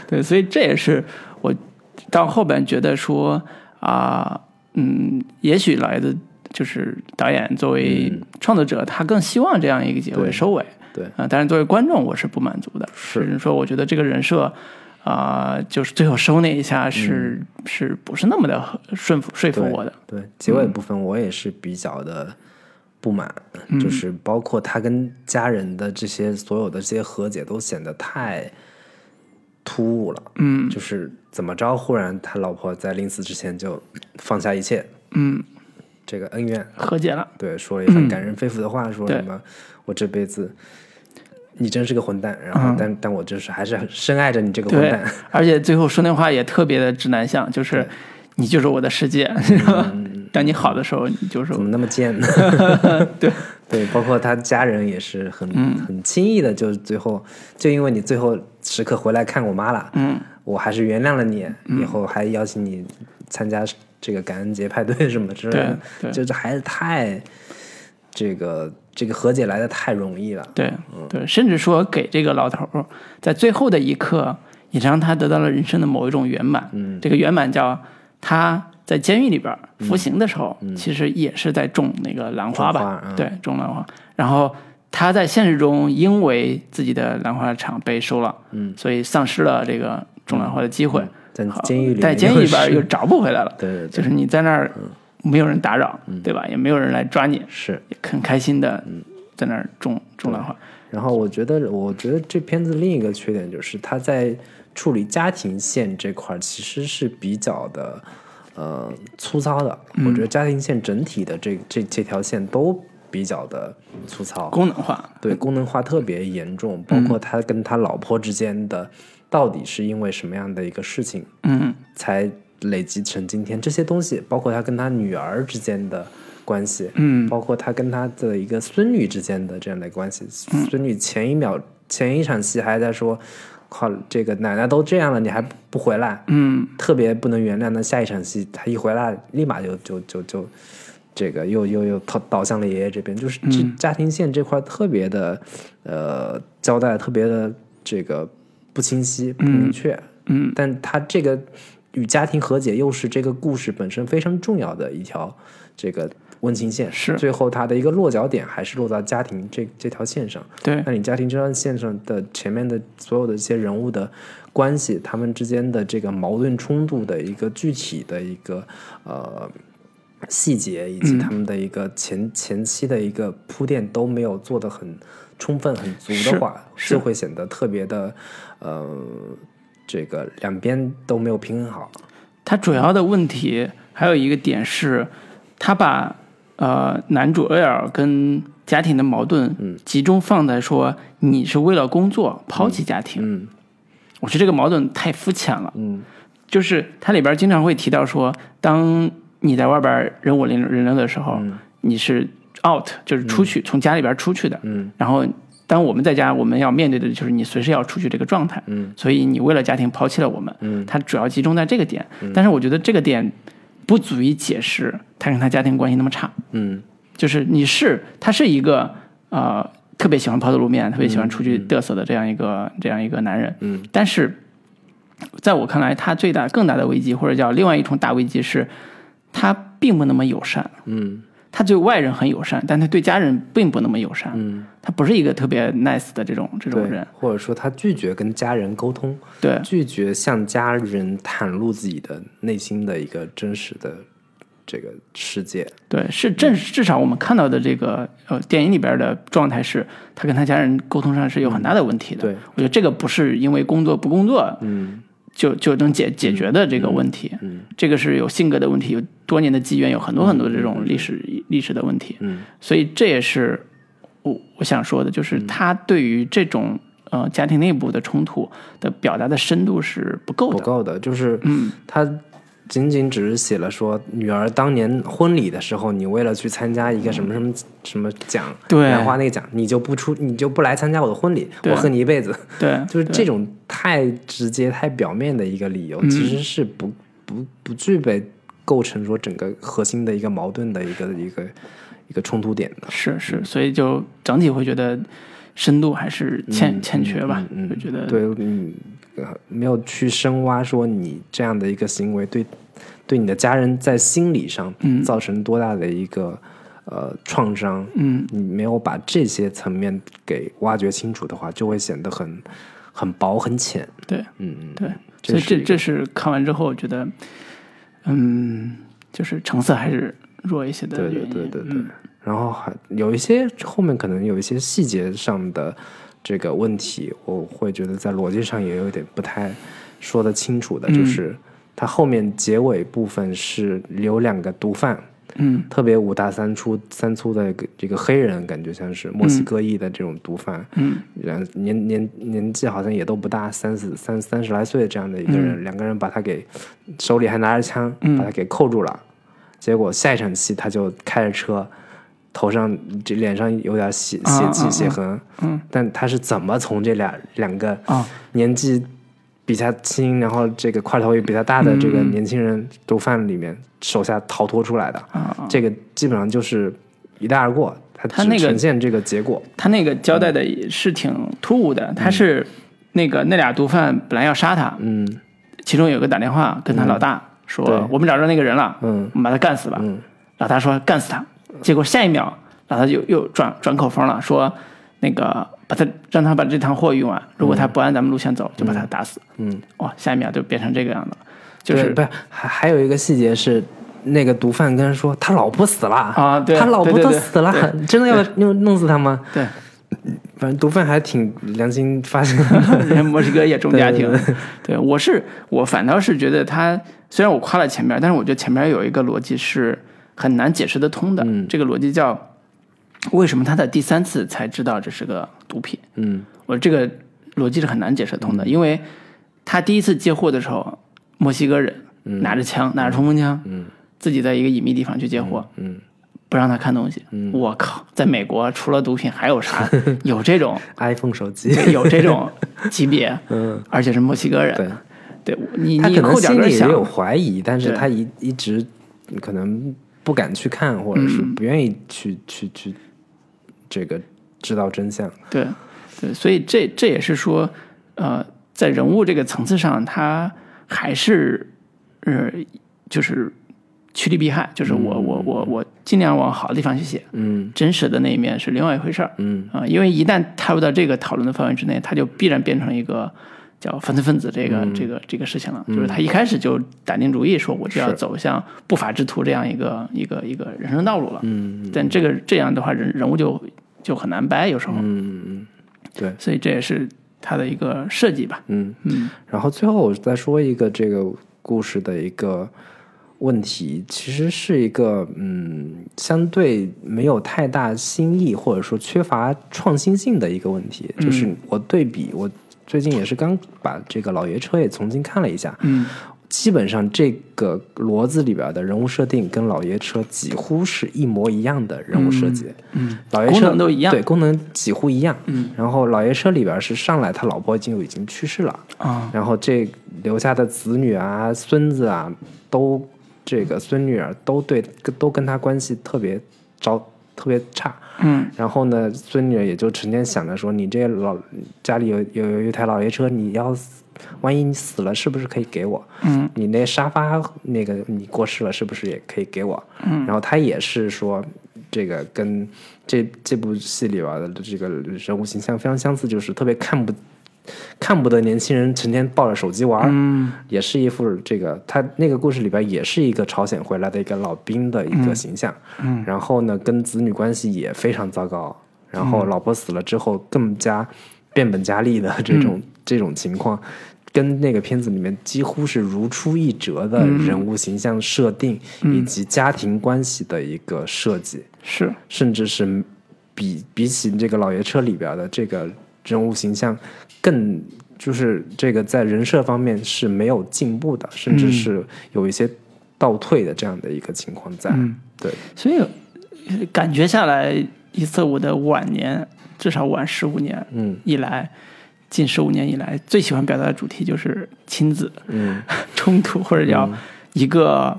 对所以这也是我到后边觉得说啊、嗯，也许老爷子就是导演作为创作者，他更希望这样一个结尾收尾。对。啊、但是作为观众，我是不满足的。是。说，我觉得这个人设啊、就是最后收那一下是、是不是那么的顺服说服我的？对，结尾部分我也是比较的不满，嗯。就是包括他跟家人的这些所有的这些和解都显得太突兀了。嗯。就是怎么着，忽然他老婆在临死之前就放下一切，嗯，这个恩怨，和解了。对，说了一番感人肺腑的话，说什么我这辈子。你真是个混蛋，然嗯。后但、但我就是还是很深爱着你这个混蛋，，而且最后说那话也特别的直男向，就是你就是我的世界，是吧？当你好的时候，你就是怎么那么贱？呢？对。对，包括他家人也是很、很轻易的，就最后就因为你最后时刻回来看我妈了，嗯，我还是原谅了你，以后还邀请你参加这个感恩节派对什么之类的，就这还是太这个这个和解来的太容易了，对对，甚至说给这个老头儿在最后的一刻，也让他得到了人生的某一种圆满。嗯这个圆满叫他在监狱里边儿服刑的时候，其实也是在种那个兰花吧？对，种兰花。然后他在现实中因为自己的兰花厂被收了，嗯，所以丧失了这个种兰花的机会。在监狱里在监狱里边又找不回来了。对对对就是你在那儿没有人打扰，对吧？也没有人来抓你，是。也很开心的在那儿种种兰花。然后我觉得，我觉得这片子另一个缺点就是他在处理家庭线这块儿其实是比较的呃粗糙的。我觉得家庭线整体的这这这条线都比较的粗糙，功能化，对功能化特别严重，包括他跟他老婆之间的到底是因为什么样的一个事情嗯才累积成今天这些东西，包括他跟他女儿之间的关系，嗯包括他跟他的一个孙女之间的这样的关系。嗯孙女前一秒前一场戏还在说：“靠，这个奶奶都这样了，你还不回来？”嗯特别不能原谅。那下一场戏他一回来，立马就就就就这个又又又倒倒向了爷爷这边，就是这家庭线这块特别的呃交代特别的这个不清晰不明确。嗯但他这个与家庭和解又是这个故事本身非常重要的一条这个温情线，是最后它的一个落脚点还是落到家庭这这条线上。对那你家庭这条线上的前面的所有的一些人物的关系，他们之间的这个矛盾冲突的一个具体的一个呃细节，以及他们的一个前、前期的一个铺垫都没有做得很充分、很足的话，是就会显得特别的呃，这个两边都没有平衡好。他主要的问题还有一个点是，他把呃男主 L 跟家庭的矛盾集中放在说你是为了工作抛弃家庭，嗯我觉得这个矛盾太肤浅了。嗯。就是它里边经常会提到说，当你在外边人五人人六的时候，你是 out，就是出去、从家里边出去的。嗯然后当我们在家，我们要面对的就是你随时要出去这个状态。嗯所以你为了家庭抛弃了我们。嗯它主要集中在这个点，但是我觉得这个点不足以解释他跟他家庭关系那么差。嗯就是你是他是一个呃特别喜欢抛头露面、特别喜欢出去嘚瑟的这样一个、这样一个男人，嗯，但是在我看来，他最大更大的危机或者叫另外一重大危机是，他并不那么友善。嗯他对外人很友善，但他对家人并不那么友善。嗯，他不是一个特别 nice 的这种这种人。，或者说他拒绝跟家人沟通，对拒绝向家人袒露自己的内心的一个真实的这个世界。对，是正至少我们看到的这个呃电影里边的状态是，他跟他家人沟通上是有很大的问题的。对我觉得这个不是因为工作不工作，嗯就就能解解决的这个问题。嗯这个是有性格的问题，有多年的积怨，有很多很多这种历史历史的问题。嗯所以这也是我我想说的，就是他对于这种呃家庭内部的冲突的表达的深度是不够的。不够的，就是嗯他仅仅只是写了说，女儿当年婚礼的时候，你为了去参加一个什么什么什么奖，对。兰花那个奖，你就不出，你就不来参加我的婚礼，我恨你一辈子。对，就是这种太直接、太表面的一个理由，嗯。其实是不不不具备构成说整个核心的一个矛盾的一个一个一个冲突点的。是是，所以就整体会觉得深度还是欠、欠缺吧，嗯就觉得。对，嗯，呃没有去深挖说你这样的一个行为对对你的家人在心理上嗯。造成多大的一个、呃创伤，嗯，你没有把这些层面给挖掘清楚的话，就会显得很很薄很浅。对嗯嗯，对，所以这这这是看完之后觉得，嗯，就是成色还是弱一些的对原因。对对对对。嗯然后还有一些后面可能有一些细节上的这个问题，我会觉得在逻辑上也有点不太说得清楚的，嗯。就是它后面结尾部分是留两个毒贩，嗯。特别五大三粗三粗的这个黑人，感觉像是墨西哥裔的这种毒贩，嗯。然年年年纪好像也都不大，三四三三十来岁这样的一个人，两个人把他给手里还拿着枪，嗯。把他给扣住了。结果下一场戏他就开着车，头上这脸上有点血啊血迹啊血痕，嗯但他是怎么从这俩两个啊年纪比他轻，然后这个块头也比他大的这个嗯年轻人毒贩里面手下逃脱出来的？这个基本上就是一带而过，他只他那个呈现这个结果。他那个交代的也是挺突兀的，他是那个那俩毒贩本来要杀他，嗯其中有个打电话跟他老大说：“我们找着那个人了，嗯我们把他干死吧。嗯老大说：“干死他。”结果下一秒，老大又又转转口风了，说：“那个把他让他把这趟货运完，如果他不按咱们路线走，就把他打死。嗯，哇，下一秒就变成这个样子了，就是对不是还还有一个细节是。那个毒贩跟他说他老婆死了啊对他老婆都死了，真的要弄弄死他吗？对，反正毒贩还挺良心发现，人家墨西哥也重家庭。对我是我反倒是觉得他虽然我夸了前面，但是我觉得前面有一个逻辑是很难解释得通的。嗯。这个逻辑叫为什么他在第三次才知道这是个毒品？嗯。我这个逻辑是很难解释得通的，因为他第一次接货的时候，墨西哥人拿着枪，拿着冲锋枪，嗯。自己在一个隐秘地方去接货，嗯。不让他看东西。我靠，在美国除了毒品还有啥？有这种，iPhone 手机，有这种 级别，嗯，而且是墨西哥人。对，对你你他可能心里也有怀疑，但是对。他一一直可能不敢去看，或者是嗯不愿意去去去这个知道真相。对对，所以这这也是说，呃，在人物这个层次上，他还是呃，就是趋利避害，就是我、我我我尽量往好的地方去写，嗯真实的那一面是另外一回事儿。嗯啊、因为一旦踏入到这个讨论的范围之内，它就必然变成一个叫犯罪分子这个、这个这个事情了。就是他一开始就打定主意说，我就要走向不法之徒这样一个一个一个人生道路了。嗯但这个这样的话，人人物就就很难掰，有时候。嗯嗯，对，所以这也是他的一个设计吧。嗯。嗯然后最后我再说一个这个故事的一个问题，其实是一个嗯，相对没有太大新意或者说缺乏创新性的一个问题。就是我对比，我最近也是刚把这个老爷车也重新看了一下，嗯基本上这个骡子里边的人物设定跟老爷车几乎是一模一样的人物设计。嗯，功老爷车功能都一样对，功能几乎一样。嗯，然后老爷车里边是上来他老婆已经已经去世了，啊然后这留下的子女啊、孙子啊，都这个孙女儿都对都跟他关系特别糟、特别差。嗯然后呢，孙女也就成天想着说，你这老家里有有有一台老爷车，你要死万一你死了，是不是可以给我？嗯，你那沙发那个你过世了，是不是也可以给我？嗯，然后他也是说，这个跟这这部戏里边的这个人物形象非常相似，就是特别看不看不得年轻人成天抱着手机玩，嗯，也是一副这个他那个故事里边也是一个朝鲜回来的一个老兵的一个形象，嗯，然后呢跟子女关系也非常糟糕，然后老婆死了之后更加变本加厉的这种、这种情况。跟那个片子里面几乎是如出一辙的人物形象设定、以及家庭关系的一个设计，是，甚至是比比起这个老爷车里边的这个人物形象，更就是这个在人设方面是没有进步的，甚至是有一些倒退的这样的一个情况在。对，所以呃感觉下来，一四五的晚年，至少晚十五年嗯。以来，近十五年以来，最喜欢表达的主题就是亲子嗯 冲突，或者叫一个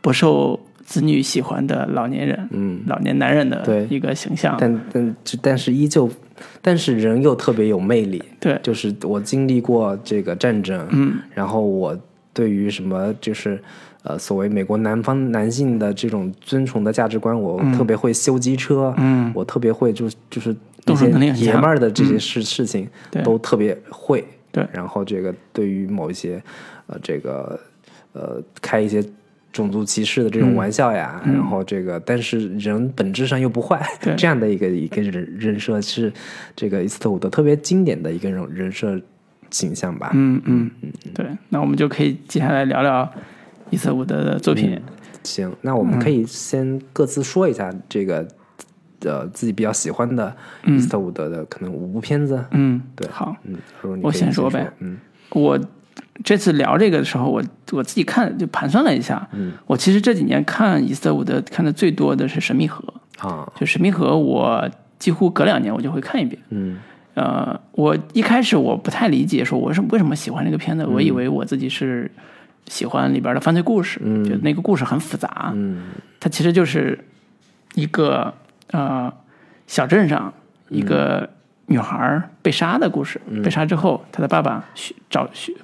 不受子女喜欢的老年人，嗯，老年男人的对。一个形象。但但但是依旧，但是人又特别有魅力。对，就是我经历过这个战争，嗯，然后我对于什么就是呃所谓美国南方男性的这种尊崇的价值观，我特别会修机车，嗯。我特别会就就是那动手些爷们儿的这些事、事情对。都特别会，对。然后这个对于某一些呃这个呃开一些。种族歧视的这嗯。种玩笑呀，然后这个，但是人本质上又不坏，对。这样的一个一个人人设是这个伊斯特伍德特别经典的一个人人设形象吧。嗯嗯嗯，对，那我们就可以接下来聊聊伊斯特伍德的作品。行，那我们可以先各自说一下这个呃自己比较喜欢的伊斯特伍德的可能五部片子。嗯，对。好，嗯，我先说呗。嗯。我这次聊这个的时候，我我自己看就盘算了一下，嗯，我其实这几年看伊斯特伍德看的最多的是《神秘河》，啊，就《神秘河》，我几乎隔两年我就会看一遍。嗯呃，我一开始我不太理解，说我是为什么喜欢这个片子，嗯我以为我自己是喜欢里边的犯罪故事，嗯就那个故事很复杂，嗯它其实就是一个呃小镇上一个女孩被杀的故事。被杀之后，她的爸爸去找去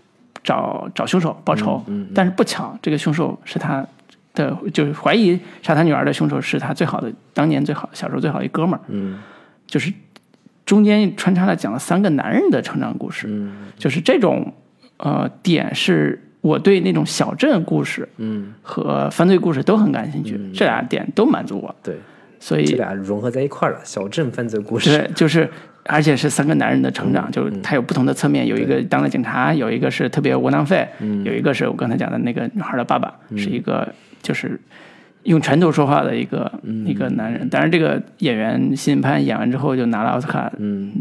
找找凶手报仇，但是不巧，这个凶手是他的，就是怀疑杀他女儿的凶手是他最好的当年最好小时候最好的一哥们儿，嗯。就是中间穿插了讲了三个男人的成长故事，嗯。就是这种呃点是我对那种小镇故事嗯，和犯罪故事都很感兴趣，这俩点都满足我，对，所以这俩融合在一块儿了，小镇犯罪故事。对，就是而且是三个男人的成长，就是他有不同的侧面，有一个当了警察，有一个是特别窝囊废，有一个是我刚才讲的那个女孩的爸爸，是一个就是用拳头说话的一个、一个男人。当然，这个演员辛潘演完之后就拿了奥斯卡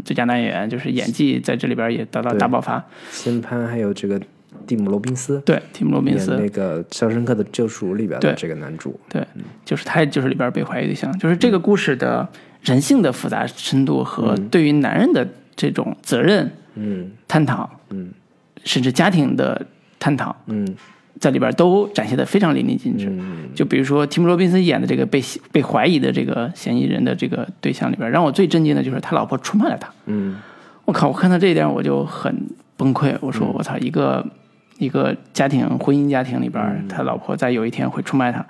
最佳男演员，就是演技在这里边也得到大爆发。辛潘还有这个蒂姆·罗宾斯对，蒂姆·罗宾斯，演那个《肖申克的救赎》里边对。的这个男主。对，就是他就是里边被怀疑对象，就是这个故事的人性的复杂深度和对于男人的这种责任嗯探讨，嗯甚至家庭的探讨，嗯在里边都展现的非常淋漓尽致。嗯就比如说提姆·罗宾森演的这个被被怀疑的这个嫌疑人的这个对象里边，让我最震惊的就是他老婆出卖了他。嗯我靠！我看到这一点我就很崩溃。我说我操，一个一个家庭婚姻家庭里边，他老婆在有一天会出卖他，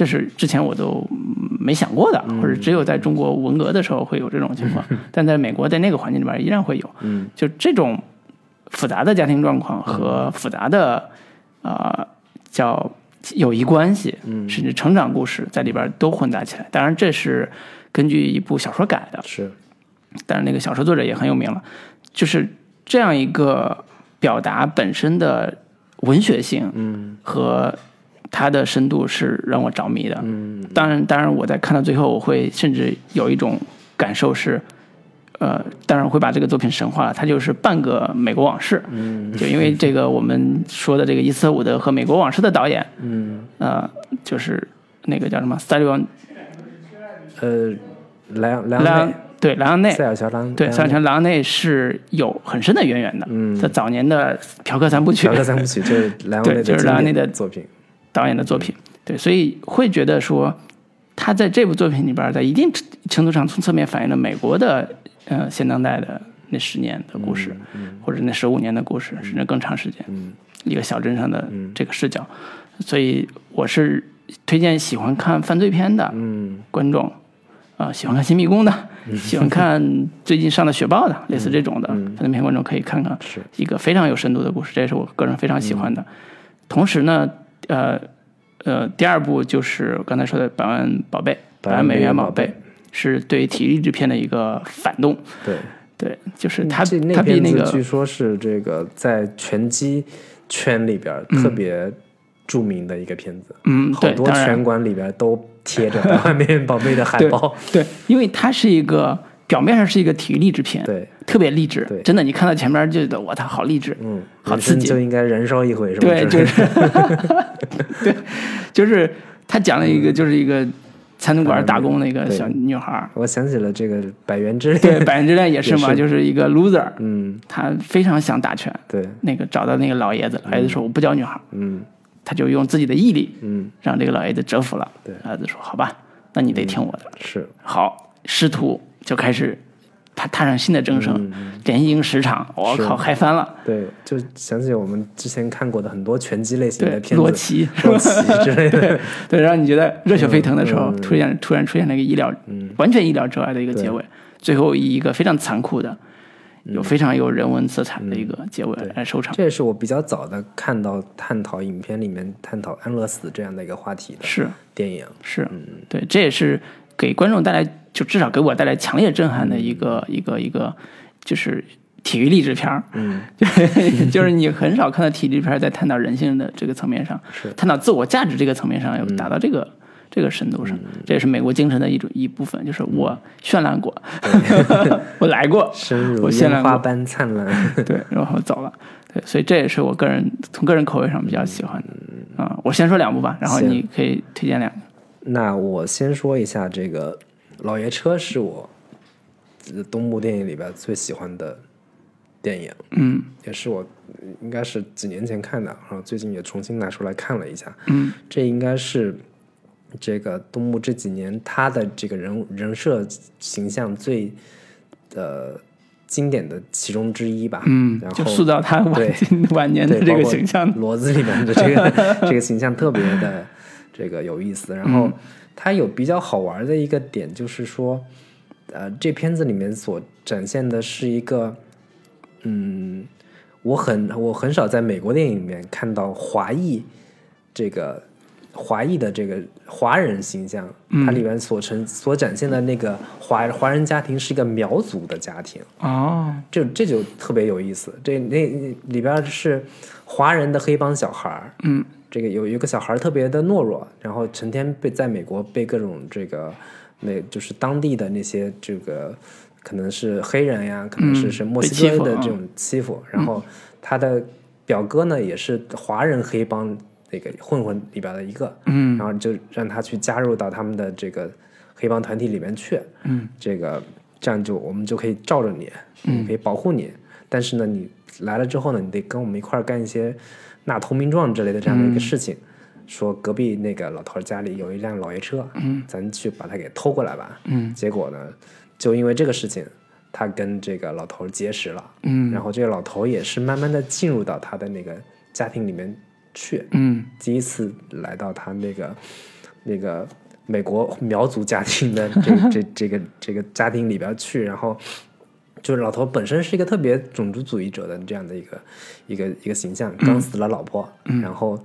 这是之前我都嗯没想过的，或者只有在中国文革的时候会有这种情况，但在美国在那个环境里边依然会有。嗯，就这种复杂的家庭状况和复杂的呃叫友谊关系，甚至成长故事在里边都混杂起来。当然，这是根据一部小说改的，是。但是那个小说作者也很有名了，就是这样一个表达本身的文学性，嗯。和它的深度是让我着迷的。嗯当然，当然我在看到最后，我会甚至有一种感受是，呃，当然会把这个作品神化了，它就是半个美国往事。嗯就因为这个我们说的这个伊斯特伍德和美国往事的导演，嗯呃，就是那个叫什么塞利翁呃，莱昂莱莱昂昂内对莱昂内塞尔乔莱昂内塞尔乔·莱昂内是有很深的渊源的。嗯在早年的嫖客三部曲嫖客三部曲就是莱昂内对就是莱昂内的作品。导演的作品，对，所以会觉得说他在这部作品里边，在一定程度上从侧面反映了美国的呃现当代的那十年的故事，或者那十五年的故事，甚至更长时间，一个小镇上的这个视角。所以我是推荐喜欢看犯罪片的观众，啊、喜欢看《新迷宫》的，喜欢看最近上的《雪豹》的，类似这种的犯罪片观众可以看看，是。一个非常有深度的故事，这也是我个人非常喜欢的。同时呢，呃呃，第二部就是我刚才说的《百万宝贝》，《百万美元宝贝》是对体育制片的一个反动。对，对，就是他这那他比那片子据说是这个在拳击圈里边特别著名的一个片子，嗯，对，好多拳馆里边都贴着《外面宝贝》的海对报。对，因为它是一个表面上是一个体育励志片，对，特别励志对，真的，你看到前面就觉得我操，好励志，嗯，好刺激就应该燃烧一回，是吧？对，就是，对，就是他讲了一个，就是一个餐厅馆打工的一个小女孩儿，我想起了这个《百元之恋》。对，百元之恋也是嘛，是就是一个 loser，嗯，他非常想打拳，对，那个找到那个老爷子，老爷子说我不教女孩儿，嗯他就用自己的毅力嗯，让这个老爷子折服了，对老爷子说好吧，那你得听我的，是，好，师徒就开始他踏上新的征程，连赢十场，我靠，嗨翻了。对，就想起我们之前看过的很多拳击类型的，片子，洛奇，洛奇之类的。对，让你觉得热血沸腾的时候，突然突然出现了一个意料，完全意料之外的一个结尾，最后以一个非常残酷的，有非常有人文色彩的一个结尾来收场。这也是我比较早的看到探讨影片里面探讨安乐死这样的一个话题的是。电影。是，对，这也是给观众带来，就至少给我带来强烈震撼的一嗯个、一个一个，就是体育励志片儿。嗯，就是你很少看到体育片儿在探讨人性的这个层面上，是探讨自我价值这个层面上，有达到这个。这个深度上，这也是美国精神的一种一部分，就是我绚烂过，我来过，我绚烂花般灿烂。对，然后走了，对，所以这也是我个人从个人口味上比较喜欢的啊、我先说两部吧，然后你可以推荐两个。那我先说一下这个《老爷车》是我呃东部电影里边最喜欢的电影，嗯也是我呃应该是几年前看的，然后最近也重新拿出来看了一下。嗯这应该是这个东木这几年他的这个人物人设形象最呃经典的其中之一吧。嗯然，后就塑造他晚对晚年的，这个形象。骡子里面的这个 这个形象特别的这个有意思。然后嗯它有比较好玩的一个点，就是说，呃，这片子里面所展现的是一个，嗯，我很我很少在美国电影里面看到华裔这个。华裔的这个华人形象，嗯它里面所呈所展现的那个华华人家庭是一个苗族的家庭，哦，这这就特别有意思。这那里边是华人的黑帮小孩儿，嗯，这个有有一个小孩特别的懦弱，然后成天被在美国被各种这个那就是当地的那些这个可能是黑人呀，可能是嗯是墨西哥的这种欺负，然后他的表哥呢也是华人黑帮那个混混里边的一个，嗯。然后就让他去加入到他们的这个黑帮团体里面去，嗯，这个这样就我们就可以罩着你，嗯，可以保护你，但是呢，你来了之后呢，你得跟我们一块儿干一些纳投名状之类的这样的一个事情。说隔壁那个老头家里有一辆老爷车，嗯，咱去把它给偷过来吧，嗯，结果呢，就因为这个事情，他跟这个老头结识了，嗯。然后这个老头也是慢慢的进入到他的那个家庭里面去，嗯。第一次来到他那个那个美国苗族家庭的这这这个这个家庭里边去，然后就是老头本身是一个特别种族主义者的这样的一个一个一个形象，刚死了老婆，然后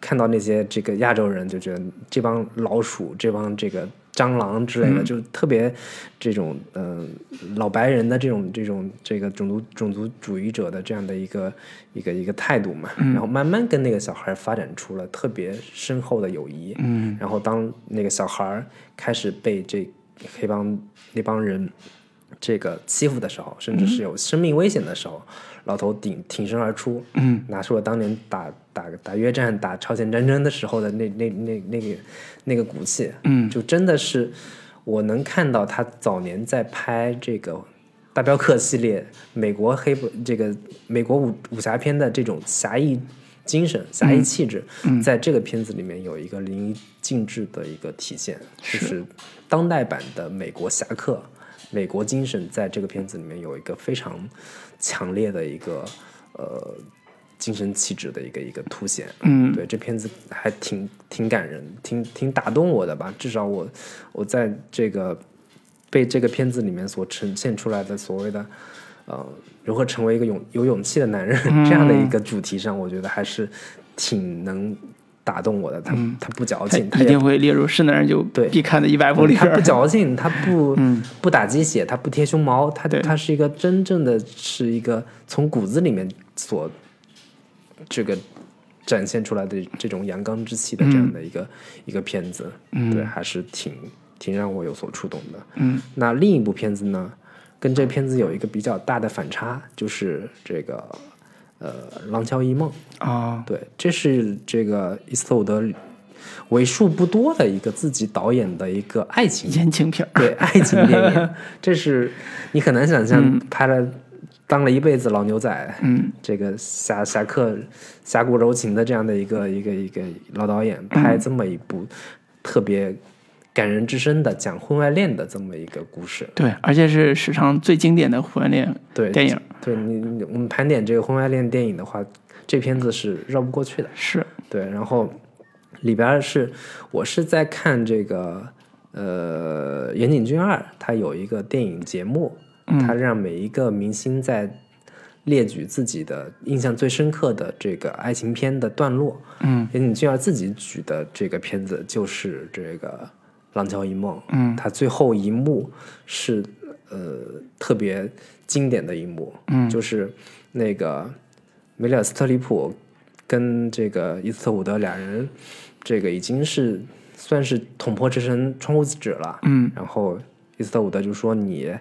看到那些这个亚洲人就觉得这帮老鼠，这帮这个。蟑螂之类的，就特别这种呃老白人的这种这种这个种族种族主义者的这样的一个一个一个态度嘛，然后慢慢跟那个小孩发展出了特别深厚的友谊。嗯然后当那个小孩开始被这黑帮那帮人这个欺负的时候，甚至是有生命危险的时候，老头挺挺身而出，嗯，拿出了当年打打打越战、打朝鲜战争的时候的那那那那个那个骨气，嗯。就真的是我能看到他早年在拍这个。大镖客系列，美国黑这个美国武武侠片的这种侠义精神、侠义气质，在这个片子里面有一个淋漓尽致的一个体现，就是当代版的美国侠客、美国精神，在这个片子里面有一个非常强烈的一个呃精神气质的一个一个凸显。嗯对，这片子还挺挺感人，挺挺打动我的吧。至少我我在这个被这个片子里面所呈现出来的所谓的呃如何成为一个勇有勇气的男人、这样的一个主题上，我觉得还是挺能打动我的。他、他不矫情，他一定会列入是男人就对。必看的一百部里他。不矫情，他不、不打鸡血，他不贴胸毛，他对。他是一个真正的是一个从骨子里面所这个展现出来的这种阳刚之气的这样的一个、一个片子，对，还是挺挺让我有所触动的。嗯，那另一部片子呢，跟这片子有一个比较大的反差，就是这个呃《廊桥遗梦》。啊，对，这是这个伊斯特伍德为数不多的一个自己导演的一个爱情言情片儿。对爱情电影，这是你很难想象拍了、当了一辈子老牛仔，嗯，这个侠侠客侠骨柔情的这样的一个一个一个老导演，拍这么一部特别感人至深的讲婚外恋的这么一个故事。对，而且是史上最经典的婚外恋对电影。对你你我们盘点这个婚外恋电影的话，这片子是绕不过去的。是，对，然后里边是我是在看这个呃岩井俊二，他有一个电影节目，他让每一个明星在列举自己的印象最深刻的这个爱情片的段落。嗯，岩井俊二自己举的这个片子就是这个《廊桥遗梦》。嗯，他最后一幕是呃特别经典的一幕，嗯就是那个梅里尔斯特里普跟这个伊斯特伍德俩人，这个已经是算是捅破这层窗户纸了。嗯然后伊斯特伍德就说你，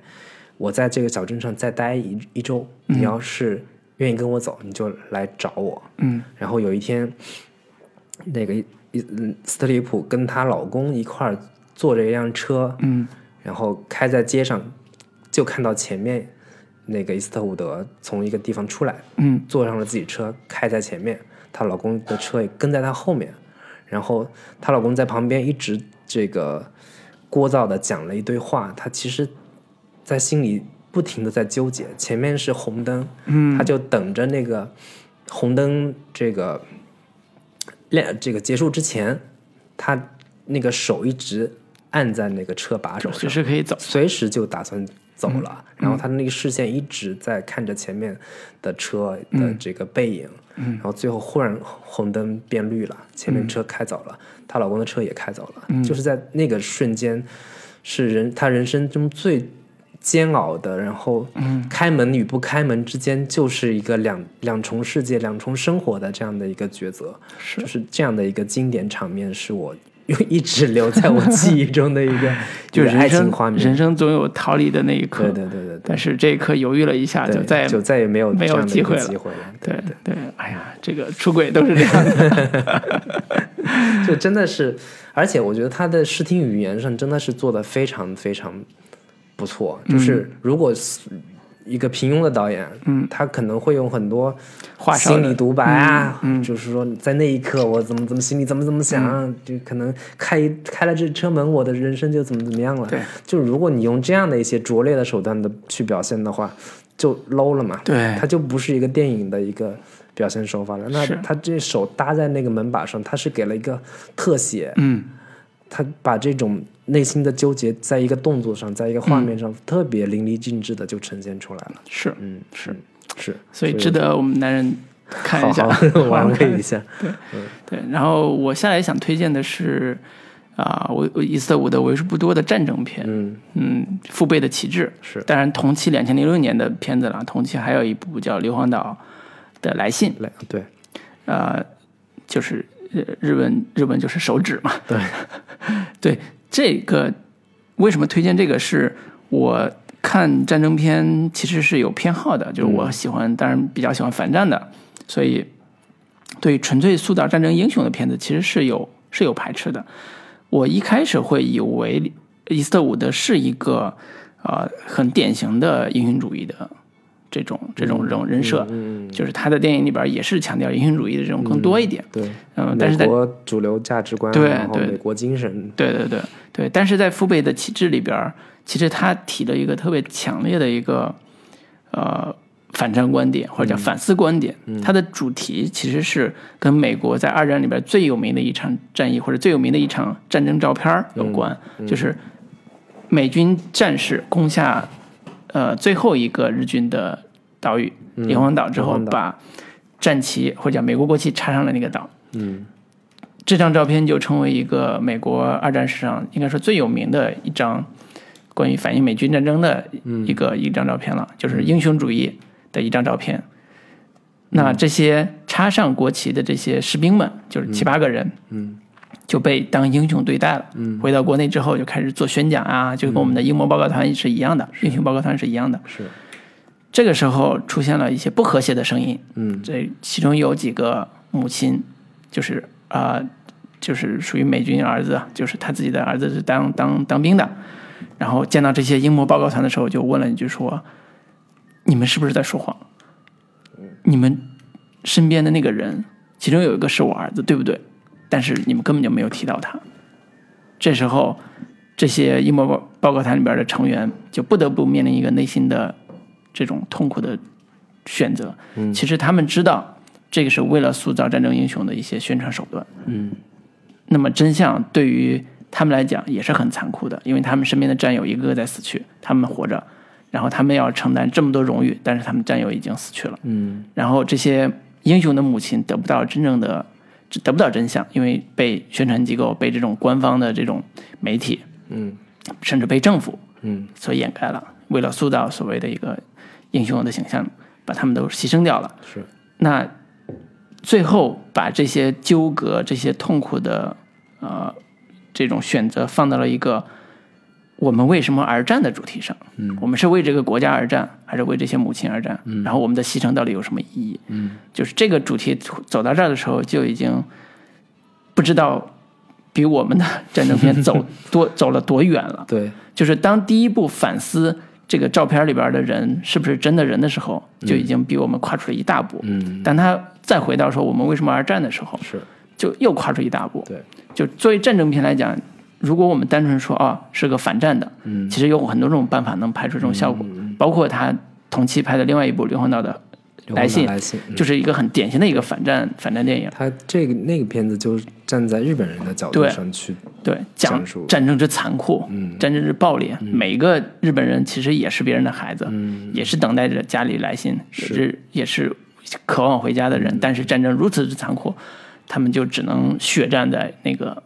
我在这个小镇上再待一一周，你要是愿意跟我走，你就来找我。嗯然后有一天，那个伊嗯斯特里普跟她老公一块儿坐着一辆车，嗯。然后开在街上，就看到前面那个伊斯特伍德从一个地方出来，嗯。坐上了自己车，开在前面，她老公的车也跟在她后面，然后她老公在旁边一直这个聒噪的讲了一堆话，她其实，在心里不停的在纠结，前面是红灯，嗯。她就等着那个红灯这个亮这个结束之前，她那个手一直按在那个车把手上。随，时可以走。随时就打算走了，然后他的那个视线一直在看着前面的车的这个背影，然后最后忽然红灯变绿了，前面车开走了，她老公的车也开走了，就是在那个瞬间，是人她人生中最煎熬的，然后开门与不开门之间就是一个两两重世界、两重生活的这样的一个抉择，是。就是这样的一个经典场面，是我一直留在我记忆中的一个 就是爱情画面。人生总有逃离的那一刻。对对对对对但是这一刻犹豫了一下，就再也就再也没有没有机会了机会了。对对，哎呀，这个出轨都是这样的。就真的是，而且我觉得他的视听语言上真的是做的非常非常不错。嗯就是如果是一个平庸的导演，嗯，他可能会用很多心理独白啊，嗯嗯就是说在那一刻我怎么怎么心里怎么怎么想，嗯就可能开一开了这车门，我的人生就怎么怎么样了。对，就如果你用这样的一些拙劣的手段的去表现的话，就 low 了嘛。对他就不是一个电影的一个表现手法了。那他这手搭在那个门把上，他是给了一个特写，嗯，他把这种内心的纠结，在一个动作上，在一个画面嗯。上，特别淋漓尽致的就呈现出来了。是，嗯，是。是，所以值得我们男人看一下，好玩 玩味一下。对，然后我下来想推荐的是啊，我我伊斯特伍德为数不多的战争片，嗯。嗯，父辈的旗帜。是。当然同期两千零六年的片子了，同期还有一部叫《硫磺岛的来信》，来，对。呃，就是呃日文日文就是手指嘛，对，对这个为什么推荐这个是我看战争片其实是有偏好的，就是我喜欢，当然比较喜欢反战的，所以对纯粹塑造战争英雄的片子其实是有是有排斥的。我一开始会以为伊斯特伍德是一个呃很典型的英雄主义的这种这种这种人设，就是他的电影里边也是强调英雄主义的这种更多一点。对，嗯，但是在美国主流价值观，对美国精神，对对对对，但是在父辈的旗帜里边，其实他提了一个特别强烈的一个呃反战观点或者叫反思观点。它的主题其实是跟美国在二战里边最有名的一场战役或者最有名的一场战争照片有关，就是美军战士攻下呃最后一个日军的岛屿硫磺岛之后，把战旗或者叫美国国旗插上了那个岛。嗯。这张照片就成为一个美国二战史上应该说最有名的一张关于反映美军战争的一个、一张照片了，就是英雄主义的一张照片。那这些插上国旗的这些士兵们，就是七八个人，嗯就被当英雄对待了。嗯回到国内之后，就开始做宣讲啊，就跟我们的英模报告团是一样的，英雄报告团是一样的。是，这个时候出现了一些不和谐的声音，嗯这其中有几个母亲，就是啊、呃就是属于美军儿子，就是他自己的儿子是当当当兵的，然后见到这些英模报告团的时候，就问了一句说：“你们是不是在说谎？你们身边的那个人，其中有一个是我儿子，对不对？但是你们根本就没有提到他。”这时候，这些阴谋报报告团里边的成员就不得不面临一个内心的这种痛苦的选择。嗯其实他们知道这个是为了塑造战争英雄的一些宣传手段。嗯那么真相对于他们来讲也是很残酷的，因为他们身边的战友一个个在死去，他们活着，然后他们要承担这么多荣誉，但是他们战友已经死去了。嗯然后这些英雄的母亲得不到真正的得不到真相，因为被宣传机构、被这种官方的这种媒体，嗯甚至被政府嗯所掩盖了。为了塑造所谓的一个英雄的形象，把他们都牺牲掉了。是，那最后把这些纠葛、这些痛苦的呃这种选择放到了一个我们为什么而战的主题上。嗯我们是为这个国家而战，还是为这些母亲而战？然后我们的牺牲到底有什么意义？嗯就是这个主题走到这儿的时候，就已经不知道比我们的战争片走 多走了多远了。对，就是当第一步反思这个照片里边的人是不是真的人的时候，就已经比我们跨出了一大步。嗯当他再回到说我们为什么而战的时候，是，就又跨出一大步。对，就作为战争片来讲，如果我们单纯说啊是个反战的，嗯。其实有很多种办法能拍出这种效果，包括他同期拍的另外一部《硫磺岛的来信》，来信，嗯。就是一个很典型的一个反战反战电影。他这个那个片子就站在日本人的角度上去，对，讲战争之残酷，嗯。战争之暴力。每一个日本人其实也是别人的孩子，嗯。也是等待着家里来信，也是也是渴望回家的嗯。人。但是战争如此之残酷，他们就只能血战在那个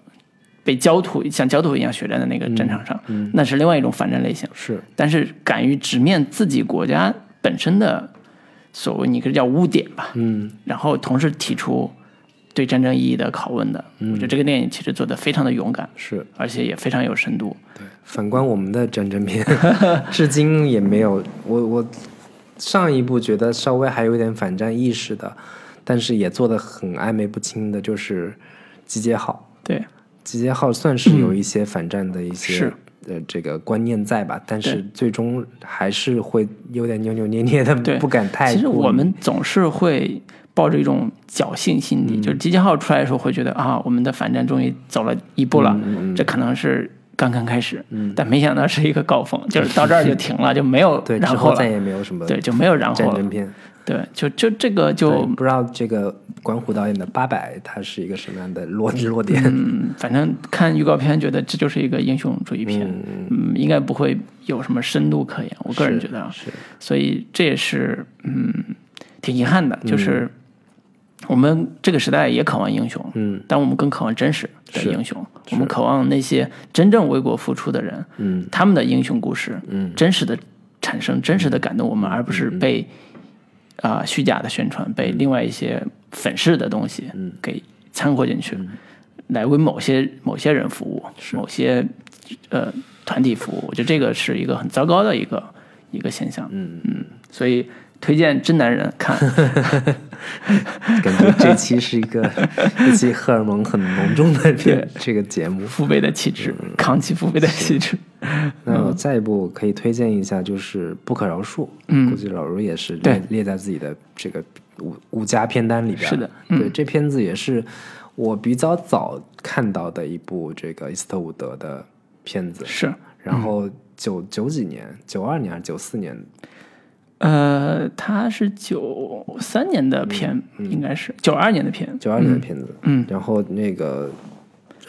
被焦土像焦土一样血战的那个战场上，嗯那是另外一种反战类型。是，但是敢于直面自己国家本身的所谓你可以叫污点吧，嗯然后同时提出对战争意义的拷问的，我觉得这个电影其实做的非常的勇敢，是。而且也非常有深度。对反观我们的战争片，至今也没有我我上一部觉得稍微还有点反战意识的，但是也做的很暧昧不清的，就是《集结号》。对，《集结号》算是有一些反战的一些、是。的这个观念在吧，但是最终还是会有点扭扭捏捏的，对。不敢太其实我们总是会抱着一种侥幸心理，就是集结号出来的时候会觉得啊，我们的反战终于走了一步了，这可能是刚刚开始，嗯但没想到是一个高峰，就是到这儿就 停了，就没有对然后了，再也没有什么对，就没有然后了片。对，就就这个就不知道这个管虎导演的《八百》它是一个什么样的落落点？嗯，反正看预告片觉得这就是一个英雄主义片，嗯，应该不会有什么深度可言，我个人觉得啊，是所以这也是嗯挺遗憾的，就是我们这个时代也渴望英雄，嗯，但我们更渴望真实的英雄，我们渴望那些真正为国付出的人，嗯。他们的英雄故事，嗯。真实的产生，真实的感动我们，而不是被啊、虚假的宣传，被另外一些粉饰的东西给掺和进去，来为某些某些人服务，某些呃团体服务。我觉得这个是一个很糟糕的一个一个现象。嗯。嗯，所以推荐真男人看。感觉这期是一个 一期荷尔蒙很浓重的这对这个节目。父辈的气质，扛起父辈的气质。那我再一部可以推荐一下，就是《不可饶恕》，嗯估计老卢也是列列在自己的这个五五佳片单里边。是的嗯对，这片子也是我比较早看到的一部这个伊斯特伍德的片子，是，然后九九几年，九二年还是九四年？呃，他是九三年的片，应该是九二年的片，九二年的片子，嗯，然后那个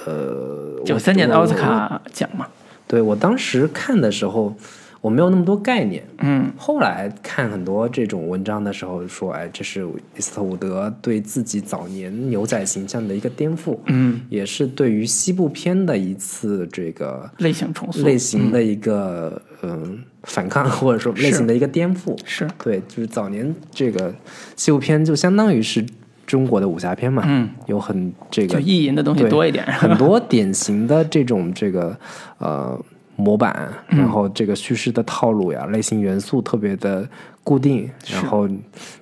呃，九三年的奥斯卡奖嘛，对我当时看的时候，我没有那么多概念。嗯。后来看很多这种文章的时候，说，哎，这是伊斯特伍德对自己早年牛仔形象的一个颠覆，嗯，也是对于西部片的一次这个类型重塑，类型的一个嗯、反抗，或者说类型的一个颠覆。是，对，就是早年这个西部片就相当于是中国的武侠片嘛，嗯，有很这就个意淫的东西多一点，很多典型的这种这个呃模板，嗯。然后这个叙事的套路呀、类型元素特别的固定，然后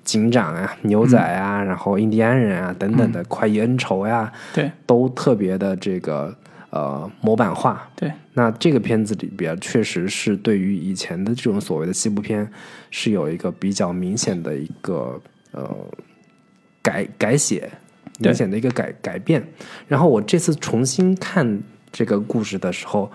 警长啊、牛仔啊，然后印第安人啊等等的快意恩仇呀，对。都特别的这个呃模板化。对，那这个片子里边确实是对于以前的这种所谓的西部片是有一个比较明显的一个呃改改写，明显的一个改改变。然后我这次重新看这个故事的时候，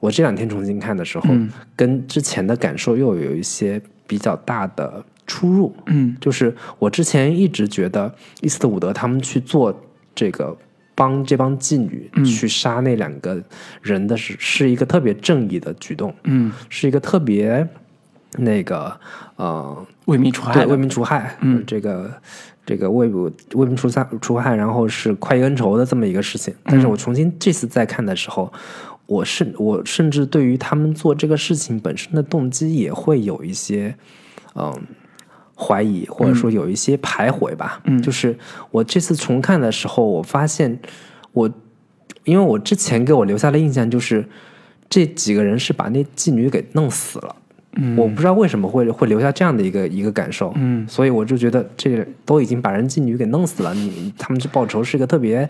我这两天重新看的时候，嗯跟之前的感受又有一些比较大的出入。嗯就是我之前一直觉得伊斯特伍德他们去做这个帮这帮妓女嗯。去杀那两个人的是、是一个特别正义的举动，嗯，是一个特别那个呃为民除害，对为民除害，嗯，这个这个为为民除害除害，然后是快意恩仇的这么一个事情。但是我重新这次再看的时候，我甚我甚至对于他们做这个事情本身的动机也会有一些嗯怀疑，或者说有一些徘徊吧。嗯，就是我这次重看的时候，我发现我因为我之前给我留下的印象就是这几个人是把那妓女给弄死了。嗯我不知道为什么会会留下这样的一个一个感受，嗯，所以我就觉得这个都已经把人妓女给弄死了，你他们去报仇是一个特别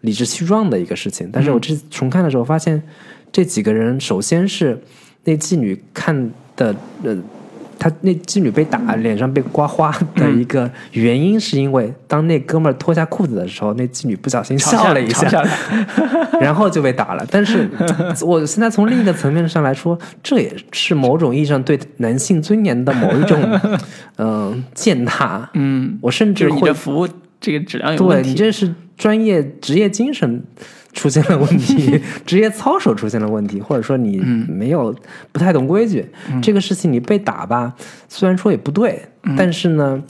理直气壮的一个事情。但是我这次重看的时候发现，这几个人首先是那妓女看的呃。他那妓女被打，脸上被刮花的一个原因，是因为当那哥们儿脱下裤子的时候，那妓女不小心笑笑了一下，然后就被打了。但是我现在从另一个层面上来说，这也是某种意义上对男性尊严的某一种嗯、践踏。嗯，我甚至就是你会的服务这个质量有问对你，这是专业职业精神出现了问题，职业操守出现了问题，或者说你没有不太懂规矩，这个事情你被打吧，虽然说也不对，但是呢。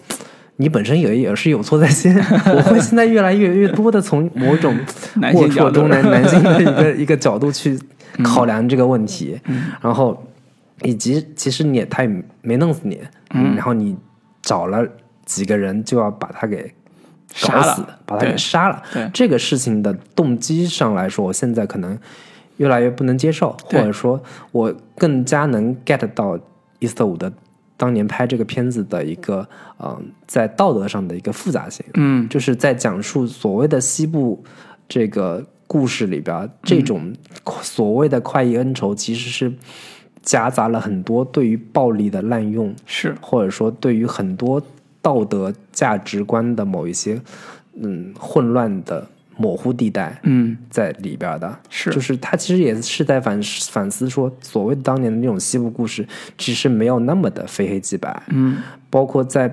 你本身也也是有错在先，我会现在越来越越多的从某种 龌龊中男男性的一个一个角度去考量这个问题，然后以及其实你也他也没弄死你，嗯，然后你找了几个人就要把他给搞杀了死，把他给杀了。对这个事情的动机上来说，我现在可能越来越不能接受，或者说我更加能 get 到伊斯特伍德当年拍这个片子的一个嗯、呃在道德上的一个复杂性。嗯就是在讲述所谓的西部这个故事里边，这种所谓的快意恩仇，其实是夹杂了很多对于暴力的滥用，是或者说对于很多道德价值观的某一些嗯混乱的模糊地带。嗯。在里边的，是。就是他其实也是在反反思说，所谓当年的那种西部故事，其实没有那么的非黑即白，嗯。包括在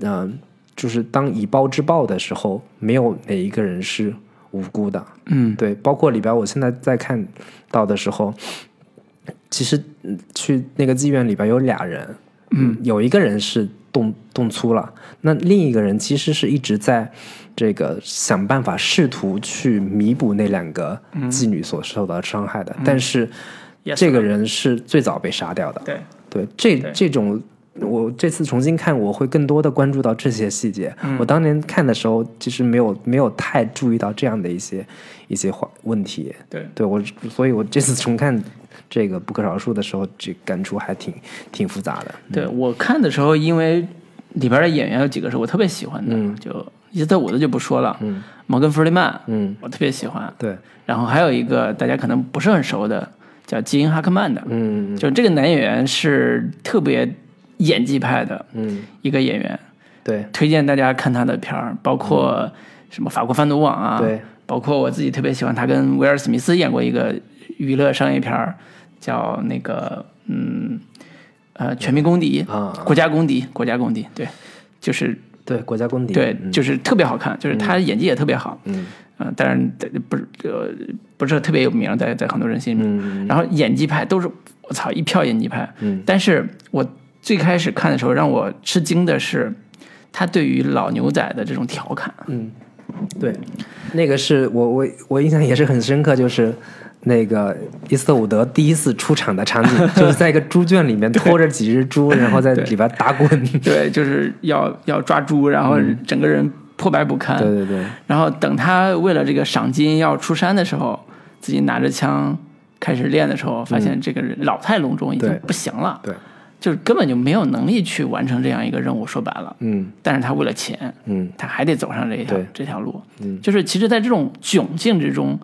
嗯、呃就是当以暴制暴的时候，没有哪一个人是无辜的。嗯。对，包括里边，我现在在看到的时候，其实嗯去那个妓院里边有俩人，嗯，有一个人是动动粗了，那另一个人其实是一直在这个想办法试图去弥补那两个妓女所受到的伤害的，但是这个人是最早被杀掉的。对。对，这这种，我这次重新看，我会更多的关注到这些细节。我当年看的时候，其实没有没有太注意到这样的一些一些话问题。对。对我，所以我这次重看这个不可饶恕的时候，这感触还挺挺复杂的。对，我看的时候，因为里边的演员有几个是我特别喜欢的，就伊斯特伍德就不说了，嗯。摩根弗里曼，嗯，我特别喜欢。对，然后还有一个大家可能不是很熟的，叫基因哈克曼的，嗯就这个男演员是特别演技派的嗯，一个演员，对。推荐大家看他的片儿，包括什么《法国贩毒网》啊，对，包括我自己特别喜欢他跟威尔史密斯演过一个娱乐商业片儿，叫那个嗯呃《全民公敌》啊。国家公敌，国家公敌，对，就是对，国家公敌，对，嗯。就是特别好看，就是他演技也特别好，嗯。嗯、但是不是呃不是特别有名，在在很多人心里然后演技派都是我操一票演技派，嗯。但是我最开始看的时候让我吃惊的是，他对于老牛仔的这种调侃，嗯，对，那个是我我我印象也是很深刻，就是。那个伊斯特伍德第一次出场的场景，就是在一个猪圈里面 拖着几只猪，然后在里边打滚。对，就是要要抓猪，然后整个人破败不堪，对对对，然后等他为了这个赏金要出山的时候，自己拿着枪开始练的时候，发现这个人老态龙钟已经不行了，对，就是根本就没有能力去完成这样一个任务。说白了，嗯。但是他为了钱，嗯。他还得走上这一条这条路。嗯。就是其实，在这种窘境之中，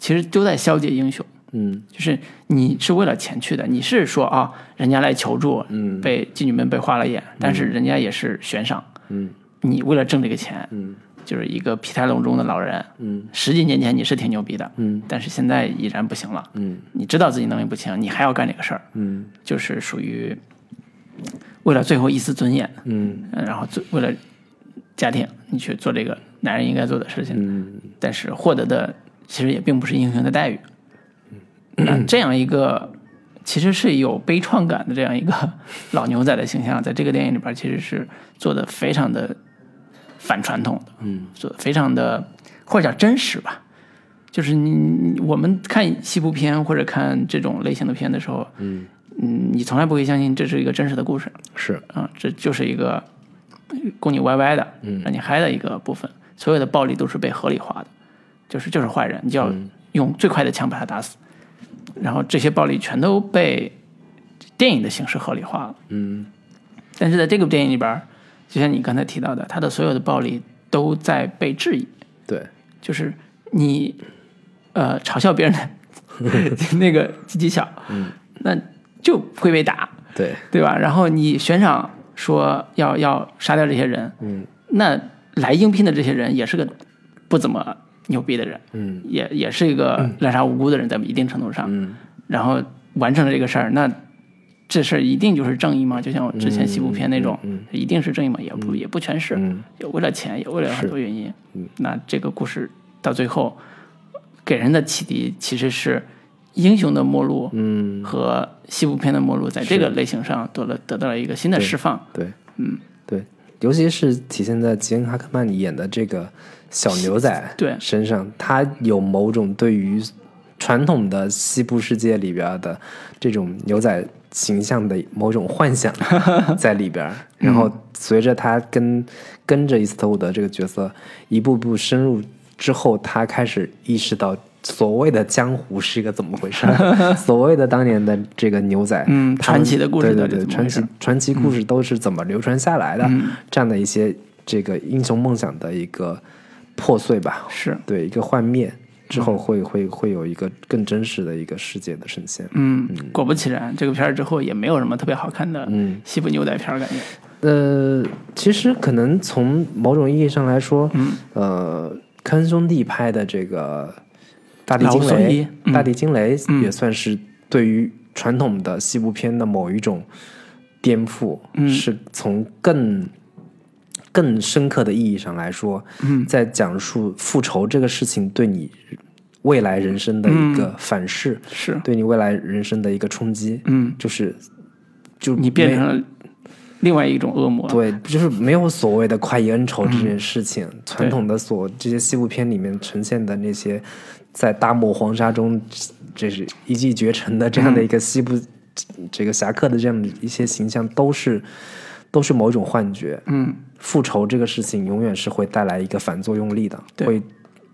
其实都在消解英雄。嗯。就是你是为了钱去的，你是说啊，人家来求助，嗯。被妓女们被花了眼，但是人家也是悬赏，嗯。你为了挣这个钱，嗯。就是一个皮太龙中的老人。嗯。十几年前你是挺牛逼的，嗯。但是现在已然不行了。嗯。你知道自己能力不行，你还要干这个事儿，嗯。就是属于为了最后一丝尊严，嗯嗯。然后最为了家庭，你去做这个男人应该做的事情，嗯。但是获得的其实也并不是英雄的待遇。那这样一个其实是有悲怆感的这样一个 老牛仔的形象，在这个电影里边其实是做的非常的反传统的，嗯，做的非常的或者叫真实吧。就是你你我们看西部片或者看这种类型的片的时候，嗯嗯，你从来不会相信这是一个真实的故事是啊，这就是一个供你歪歪的，嗯让你嗨的一个部分。所有的暴力都是被合理化的，就是就是坏人，你就要嗯。用最快的枪把他打死，然后这些暴力全都被电影的形式合理化了。嗯。但是在这个电影里边，就像你刚才提到的，他的所有的暴力都在被质疑，对。就是你呃嘲笑别人的 那个技巧，嗯。那就会被打，对。对吧？然后你悬赏说要要杀掉这些人，嗯。那来应聘的这些人也是个不怎么牛逼的人，嗯。也也是一个滥杀无辜的人，在一定程度上，嗯。然后完成了这个事儿，那这事儿一定就是正义吗？就像我之前西部片那种，嗯一定是正义吗？也不、也不全是，嗯。有为了钱，也为了很多原因。嗯。那这个故事到最后给人的启迪其实是英雄的末路嗯。和西部片的末路，在这个类型上得了得到了一个新的释放。对。嗯。对，尤其是体现在吉恩哈克曼演的这个小牛仔 对身上，他有某种对于传统的西部世界里边的这种牛仔形象的某种幻想 在里边，然后随着他跟跟着伊斯特伍德这个角色一步步深入之后，他开始意识到。所谓的江湖是一个怎么回事？所谓的当年的这个牛仔，嗯传奇的故事对对传奇传奇故事都是怎么流传下来的？这样的一些这个英雄梦想的一个破碎吧，是，对一个幻灭之后会会会有一个更真实的一个世界的呈现。嗯，果不其然，这个片儿之后也没有什么特别好看的嗯。西部牛仔片儿感觉。呃，其实可能从某种意义上来说，嗯，呃，科恩兄弟拍的这个《大地惊雷大地惊雷》也算是对于传统的西部片的某一种颠覆，嗯。是从更更深刻的意义上来说，嗯。在讲述复仇这个事情对你未来人生的一个反噬，是，对你未来人生的一个冲击，嗯，就是就你变成了另外一种恶魔。对，就是没有所谓的快意恩仇这件事情。传统的所这些西部片里面呈现的那些在大漠黄沙中，这是一骑绝尘的这样的一个西部、这个侠客的这样的一些形象，都是都是某一种幻觉。嗯，复仇这个事情永远是会带来一个反作用力的，对会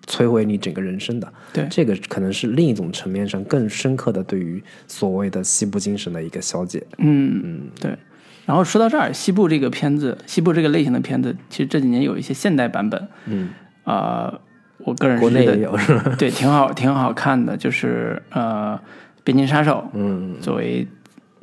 摧毁你整个人生的。对这个可能是另一种层面上更深刻的对于所谓的西部精神的一个消解。嗯，对。然后说到这儿，西部这个片子，西部这个类型的片子，其实这几年有一些现代版本，嗯，啊，我个人国内也有是吧？对，挺好，挺好看的。就是呃，边境杀手》，嗯作为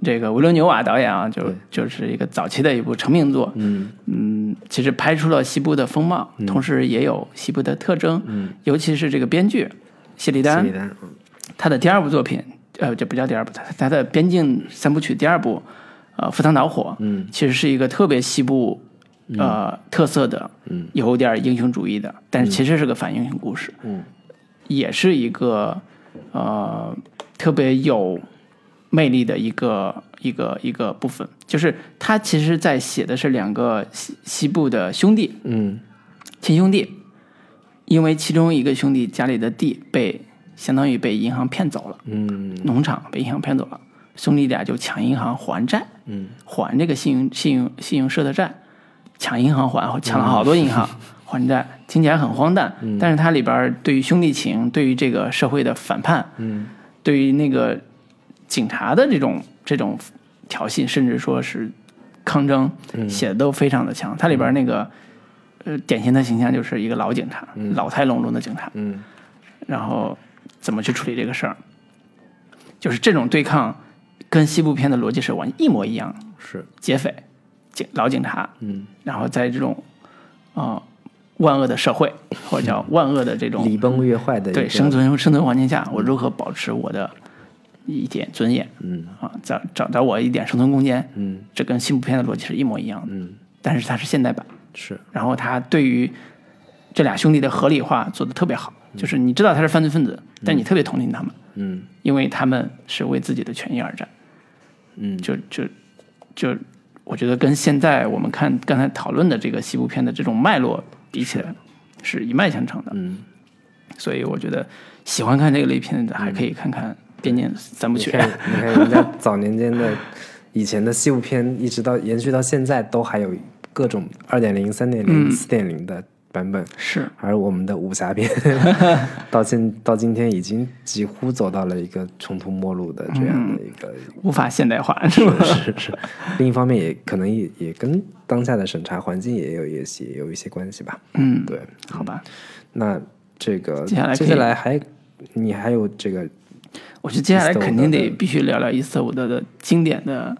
这个维伦纽瓦导演啊，就对。就是一个早期的一部成名作。嗯。嗯，其实拍出了西部的风貌，同时也有西部的特征。嗯，尤其是这个编剧谢里丹谢里，丹，嗯。他的第二部作品，呃，这不叫第二部，他他的边境三部曲第二部，呃，《赴汤蹈火》，嗯。其实是一个特别西部呃特色的，嗯，有点英雄主义的，但是其实是个反英雄故事，嗯，也是一个呃特别有魅力的一个一个一个部分，就是他其实在写的是两个西西部的兄弟，嗯。亲兄弟，因为其中一个兄弟家里的地被相当于被银行骗走了，嗯。农场被银行骗走了，兄弟俩就抢银行还债，嗯。还这个信用信用信用社的债，抢银行还，抢了好多银行、还债，听起来很荒诞，但是它里边对于兄弟情，对于这个社会的反叛，嗯。对于那个警察的这种这种挑衅，甚至说是抗争，写的都非常的强。它里边那个呃典型的形象就是一个老警察，老态龙钟的警察，嗯。然后怎么去处理这个事儿，就是这种对抗跟西部片的逻辑是完一模一样。是，劫匪、警老警察，嗯。然后在这种啊、呃万恶的社会或者叫万恶的这种礼崩乐坏的对生存生存环境下，我如何保持我的一点尊严嗯。啊，找找到我一点生存空间，嗯。这跟西部片的逻辑是一模一样的，嗯。但是它是现代版，是，然后他对于这俩兄弟的合理化做的特别好，就是你知道他是犯罪分子，但你特别同情他们，嗯。因为他们是为自己的权益而战。嗯。就就就，我觉得跟现在我们看刚才讨论的这个西部片的这种脉络比起来，是一脉相承的。嗯，所以我觉得喜欢看这个类片的，还可以看看《边境三部曲》你看你看人家早年间的以前的西部片，一直到延续到现在，都还有各种二点零、三点零、四点零的版本。是而我们的武侠片 到现到今天已经几乎走到了一个穷途末路的这样的一个，无法现代化，是吧？是是。另一方面也可能也也跟当下的审查环境也有一些也有一些关系吧。嗯，对，好吧。那这个接下来接下来还你还有这个我觉得接下来肯定得必须聊聊伊斯特伍德的经典的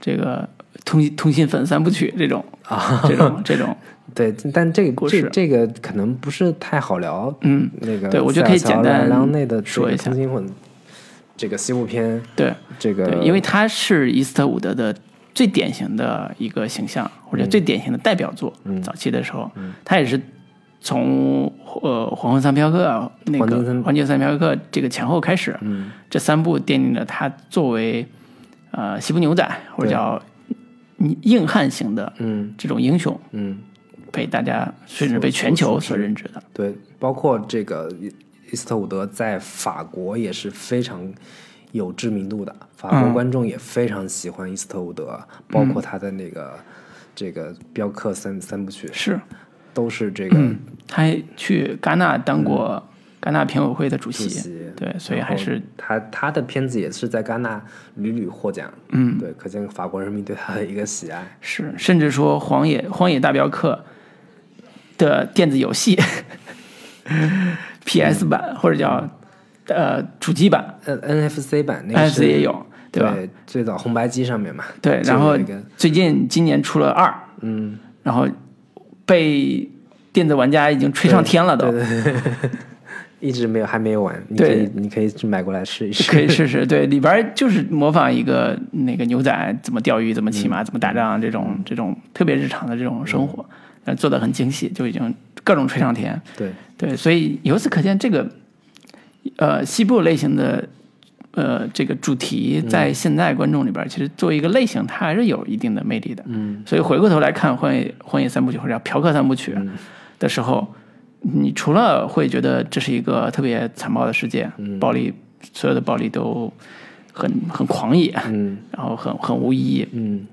这个通通信粉三部曲这种啊，这种这种，对，但这个故事这这个可能不是太好聊。嗯，那个对我觉得可以简单梁内的说一下通信混这个西部片，对。这个对，因为他是伊斯特伍德的最典型的一个形象，或者最典型的代表作。嗯早期的时候，他也是从呃《黄昏三镖客》那个黄金三《镖客》这个前后开始，嗯这三部奠定了他作为呃西部牛仔或者对叫硬汉型的嗯这种英雄，嗯，被大家甚至被全球所所认知的。对，包括这个伊伊斯特伍德在法国也是非常有知名度的，法国嗯观众也非常喜欢伊斯特伍德，包括他的那个这个镖客三三部曲是，都是这个他还去戛纳当过戛纳评委会的主席，主席，对，所以还是他他的片子也是在戛纳屡屡获奖，嗯，对，可见法国人民对他的一个喜爱。是，甚至说《荒野荒野大镖客》的电子游戏 PS 版或者叫呃主机版。呃，NFC 版那个，NFC 也有，对吧？最早红白机上面嘛，对，然后最近今年出了二，嗯，然后被电子玩家已经吹上天了都，对 对对，一直没有还没有玩，你可以你可以去买过来试一试。可以试试。对，里边就是模仿一个那个牛仔怎么钓鱼、怎么骑马、怎么打仗这种这种特别日常的这种生活，做的很精细，就已经各种吹上天。对，对，所以由此可见，这个呃西部类型的呃这个主题，在现在观众里边，其实作为一个类型，它还是有一定的魅力的。嗯，所以回过头来看《荒野荒野三部曲》或者叫《嫖客三部曲》的时候，你除了会觉得这是一个特别残暴的世界，暴力所有的暴力都很很狂野，嗯。然后很很无意义，嗯。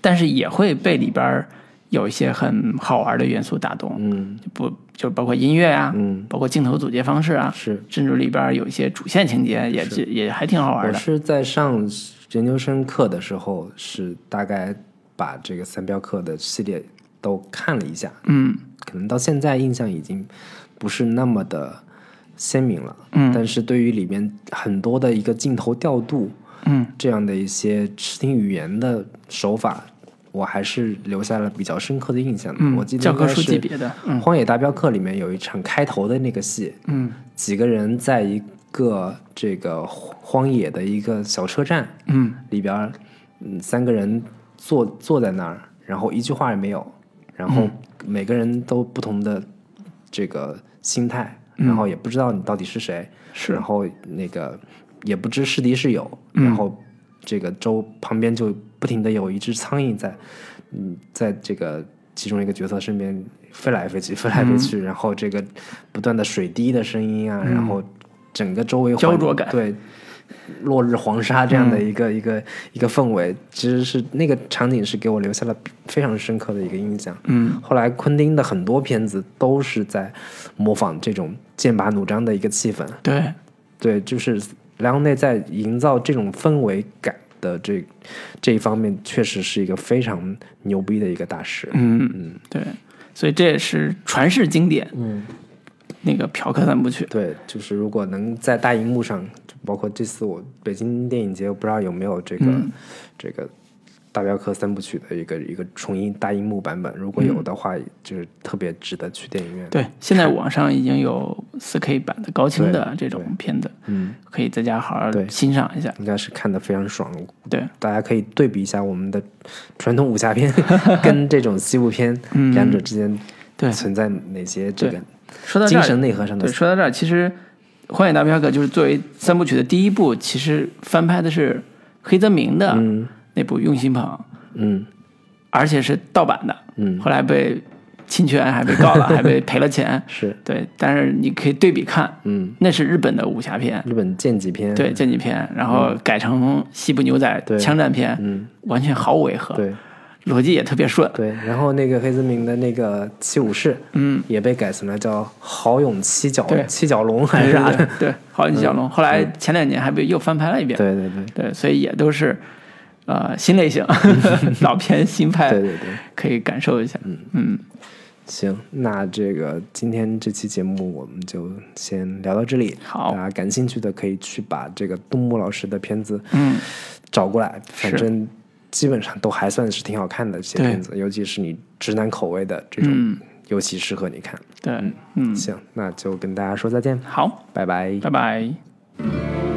但是也会被里边有一些很好玩的元素打动。嗯。不就包括音乐啊，嗯，包括镜头组接方式啊，是。甚至里边有一些主线情节也是。也还挺好玩的。我是在上研究生课的时候，是大概把这个三镖客的系列都看了一下，嗯。可能到现在印象已经不是那么的鲜明了，嗯。但是对于里面很多的一个镜头调度，嗯，这样的一些视听语言的手法，我还是留下了比较深刻的印象的。嗯我记得教科书级别的嗯。荒野大镖客》里面有一场开头的那个戏，嗯。几个人在一个这个荒野的一个小车站嗯。里边，嗯，三个人坐坐在那儿，然后一句话也没有，然后每个人都不同的这个心态，然后也不知道你到底是谁，是。然后那个也不知是敌是友，然后这个周旁边就不停的有一只苍蝇在，嗯，在这个其中一个角色身边飞来飞去，飞来飞嗯。去，然后这个不断的水滴的声音啊，然后整个周围环焦灼感。对。落日黄沙这样的一个、一个一个氛围，其实是那个场景是给我留下了非常深刻的一个印象。嗯，后来昆汀的很多片子都是在模仿这种剑拔弩张的一个气氛，对，对，就是莱昂内在营造这种氛围感的这这一方面，确实是一个非常牛逼的一个大师。嗯嗯。对，所以这也是传世经典，嗯，那个嫖客三部曲，对，就是如果能在大荧幕上，包括这次我北京电影节，我不知道有没有这个、嗯。这个大镖客三部曲的一个一个重映大荧幕版本，如果有的话，就是特别值得去电影院。嗯对，现在网上已经有四 K 版的高清的这种片子，嗯，可以在家好好欣赏一下。应该是看的非常爽。对，大家可以对比一下我们的传统武侠片跟这种西部片，两者之间嗯对存在哪些这个说到，精神内核上的对，说到这儿，其实《荒野大镖客》就是作为三部曲的第一部，其实翻拍的是黑泽明的嗯那部《用心捧》，嗯。而且是盗版的，嗯。后来被侵权，还被告了，还被赔了钱。是。对，但是你可以对比看，嗯，那是日本的武侠片，日本剑戟片。对剑戟片，然后改成西部牛仔对。枪战片，嗯。完全毫无违和，对。逻辑也特别顺。对，然后那个黑泽明的那个七武士，嗯，也被改成了叫豪勇七角对。七角龙还是啥的，对豪勇七角龙，后来前两年还被又翻拍了一遍，对对对。对，所以也都是呃新类型 老片新派，对对对。可以感受一下。嗯嗯行，那这个今天这期节目我们就先聊到这里。好大家感兴趣的可以去把这个杜牧老师的片子嗯，找过来，反正基本上都还算是挺好看的这些片子，尤其是你直男口味的这种，嗯尤其适合你看。对，嗯，行，那就跟大家说再见，好，拜拜。拜拜。